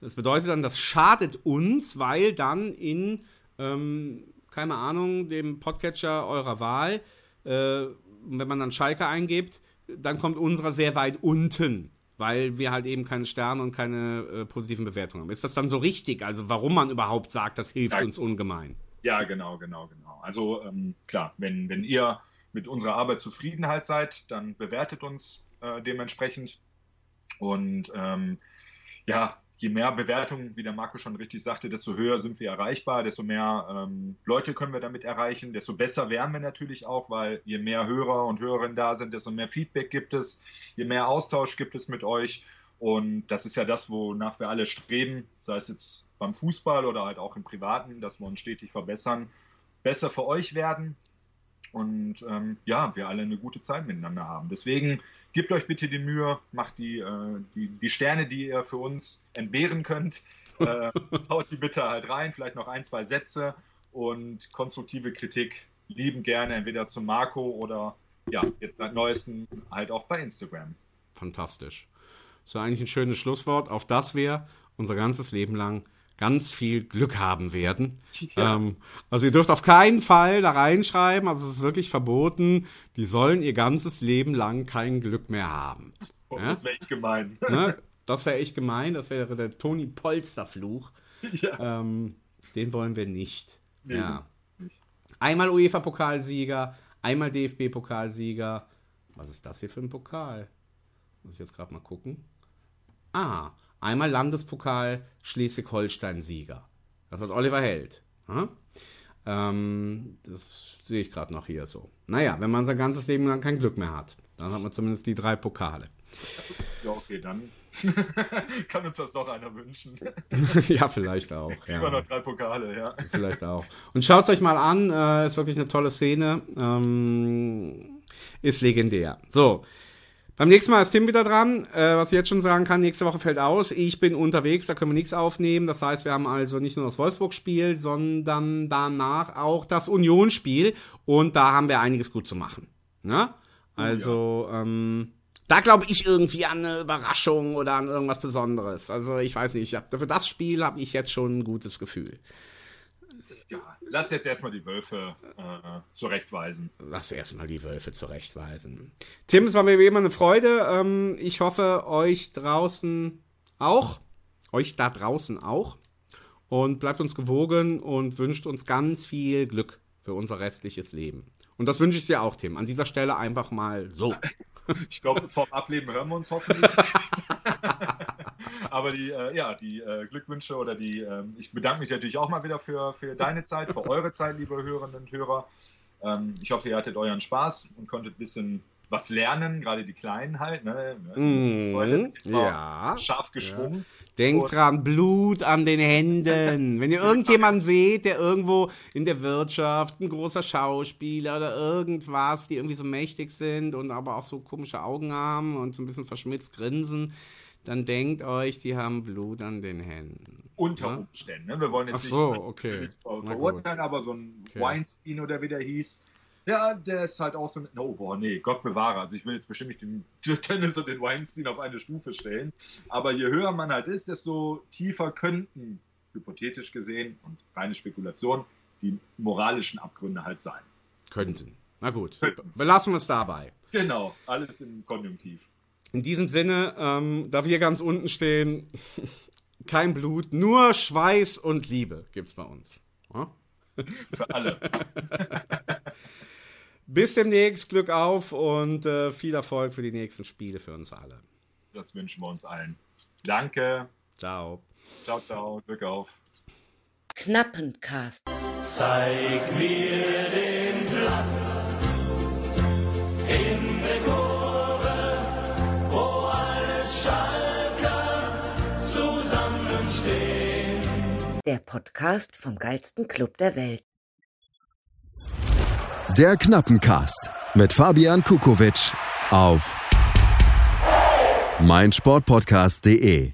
Das bedeutet dann, das schadet uns, weil dann in, ähm, keine Ahnung, dem Podcatcher eurer Wahl, äh, wenn man dann Schalke eingibt, dann kommt unserer sehr weit unten, weil wir halt eben keine Sterne und keine äh, positiven Bewertungen haben. Ist das dann so richtig? Also warum man überhaupt sagt, das hilft Ja. uns ungemein? Ja, genau, genau, genau. Also ähm, klar, wenn, wenn ihr mit unserer Arbeit zufrieden halt seid, dann bewertet uns äh, dementsprechend. Und ähm, ja, je mehr Bewertungen, wie der Marco schon richtig sagte, desto höher sind wir erreichbar, desto mehr ähm, Leute können wir damit erreichen, desto besser wären wir natürlich auch, weil je mehr Hörer und Hörerinnen da sind, desto mehr Feedback gibt es, je mehr Austausch gibt es mit euch. Und das ist ja das, wonach wir alle streben, sei es jetzt beim Fußball oder halt auch im Privaten, dass wir uns stetig verbessern, besser für euch werden und ähm, ja, wir alle eine gute Zeit miteinander haben. Deswegen gebt euch bitte die Mühe, macht die, äh, die, die Sterne, die ihr für uns entbehren könnt, äh, haut die bitte halt rein, vielleicht noch ein, zwei Sätze und konstruktive Kritik lieben gerne entweder zu Marco oder ja, jetzt seit neuestem halt auch bei Instagram. Fantastisch. So eigentlich ein schönes Schlusswort, auf das wir unser ganzes Leben lang ganz viel Glück haben werden. Ja. Ähm, also ihr dürft auf keinen Fall da reinschreiben, also es ist wirklich verboten, die sollen ihr ganzes Leben lang kein Glück mehr haben. Oh, Ja? Das wäre echt gemein. Ne? Das wäre echt gemein, das wäre der Toni Polster-Fluch. ja. Ähm, den wollen wir nicht. Nee, ja. nicht. Einmal UEFA-Pokalsieger, einmal DFB-Pokalsieger. Was ist das hier für ein Pokal? Muss ich jetzt gerade mal gucken. Ah, einmal Landespokal Schleswig-Holstein-Sieger. Das hat Oliver Held. Hm? Ähm, das sehe ich gerade noch hier so. Naja, wenn man sein ganzes Leben lang kein Glück mehr hat, dann hat man zumindest die drei Pokale. Ja, okay, dann kann uns das doch einer wünschen. ja, vielleicht auch. Immer Ja. noch drei Pokale, ja. Vielleicht auch. Und schaut euch mal an, äh, ist wirklich eine tolle Szene. Ähm, ist legendär. So. Beim nächsten Mal ist Tim wieder dran. Äh, was ich jetzt schon sagen kann, nächste Woche fällt aus. Ich bin unterwegs, da können wir nichts aufnehmen. Das heißt, wir haben also nicht nur das Wolfsburg-Spiel, sondern danach auch das Union-Spiel. Und da haben wir einiges gut zu machen. Ne? Also, ähm, da glaube ich irgendwie an eine Überraschung oder an irgendwas Besonderes. Also, ich weiß nicht. Ich hab, für das Spiel habe ich jetzt schon ein gutes Gefühl. Ja. Lass jetzt erstmal die Wölfe äh, zurechtweisen. Lass erstmal die Wölfe zurechtweisen. Tim, es war mir wie immer eine Freude. Ähm, ich hoffe, euch draußen auch. Euch da draußen auch. Und bleibt uns gewogen und wünscht uns ganz viel Glück für unser restliches Leben. Und das wünsche ich dir auch, Tim. An dieser Stelle einfach mal so. Ich glaube, vom Ableben hören wir uns hoffentlich. Aber die, äh, ja, die äh, Glückwünsche oder die, ähm, ich bedanke mich natürlich auch mal wieder für, für deine Zeit, für eure Zeit, liebe Hörerinnen und Hörer. Ähm, ich hoffe, ihr hattet euren Spaß und konntet ein bisschen was lernen, gerade die Kleinen halt. Ne? Mal ja. Scharf geschwungen. Denkt Und- dran, Blut an den Händen. Wenn ihr irgendjemanden seht, der irgendwo in der Wirtschaft, ein großer Schauspieler oder irgendwas, die irgendwie so mächtig sind und aber auch so komische Augen haben und so ein bisschen verschmitzt grinsen, dann denkt euch, die haben Blut an den Händen. Unter Ja? Umständen. Ne? Wir wollen jetzt so, nicht okay. verurteilen, aber so ein Okay. Weinstein oder wie der hieß, ja, der ist halt auch so ein. Oh, boah, nee, Gott bewahre. Also, ich will jetzt bestimmt nicht den Dennis und den Weinstein auf eine Stufe stellen. Aber je höher man halt ist, desto tiefer könnten, hypothetisch gesehen und reine Spekulation, die moralischen Abgründe halt sein. Könnten. Na gut, Könnten. belassen wir es dabei. Genau, alles im Konjunktiv. In diesem Sinne, ähm, da wir ganz unten stehen, kein Blut, nur Schweiß und Liebe gibt's bei uns. Ja? Für alle. Bis demnächst, Glück auf und äh, viel Erfolg für die nächsten Spiele für uns alle. Das wünschen wir uns allen. Danke. Ciao. Ciao, ciao. Glück auf. Knappencast. Zeig mir den Platz Der Podcast vom geilsten Club der Welt. Der Knappencast mit Fabian Kukowitsch auf meinsportpodcast.de.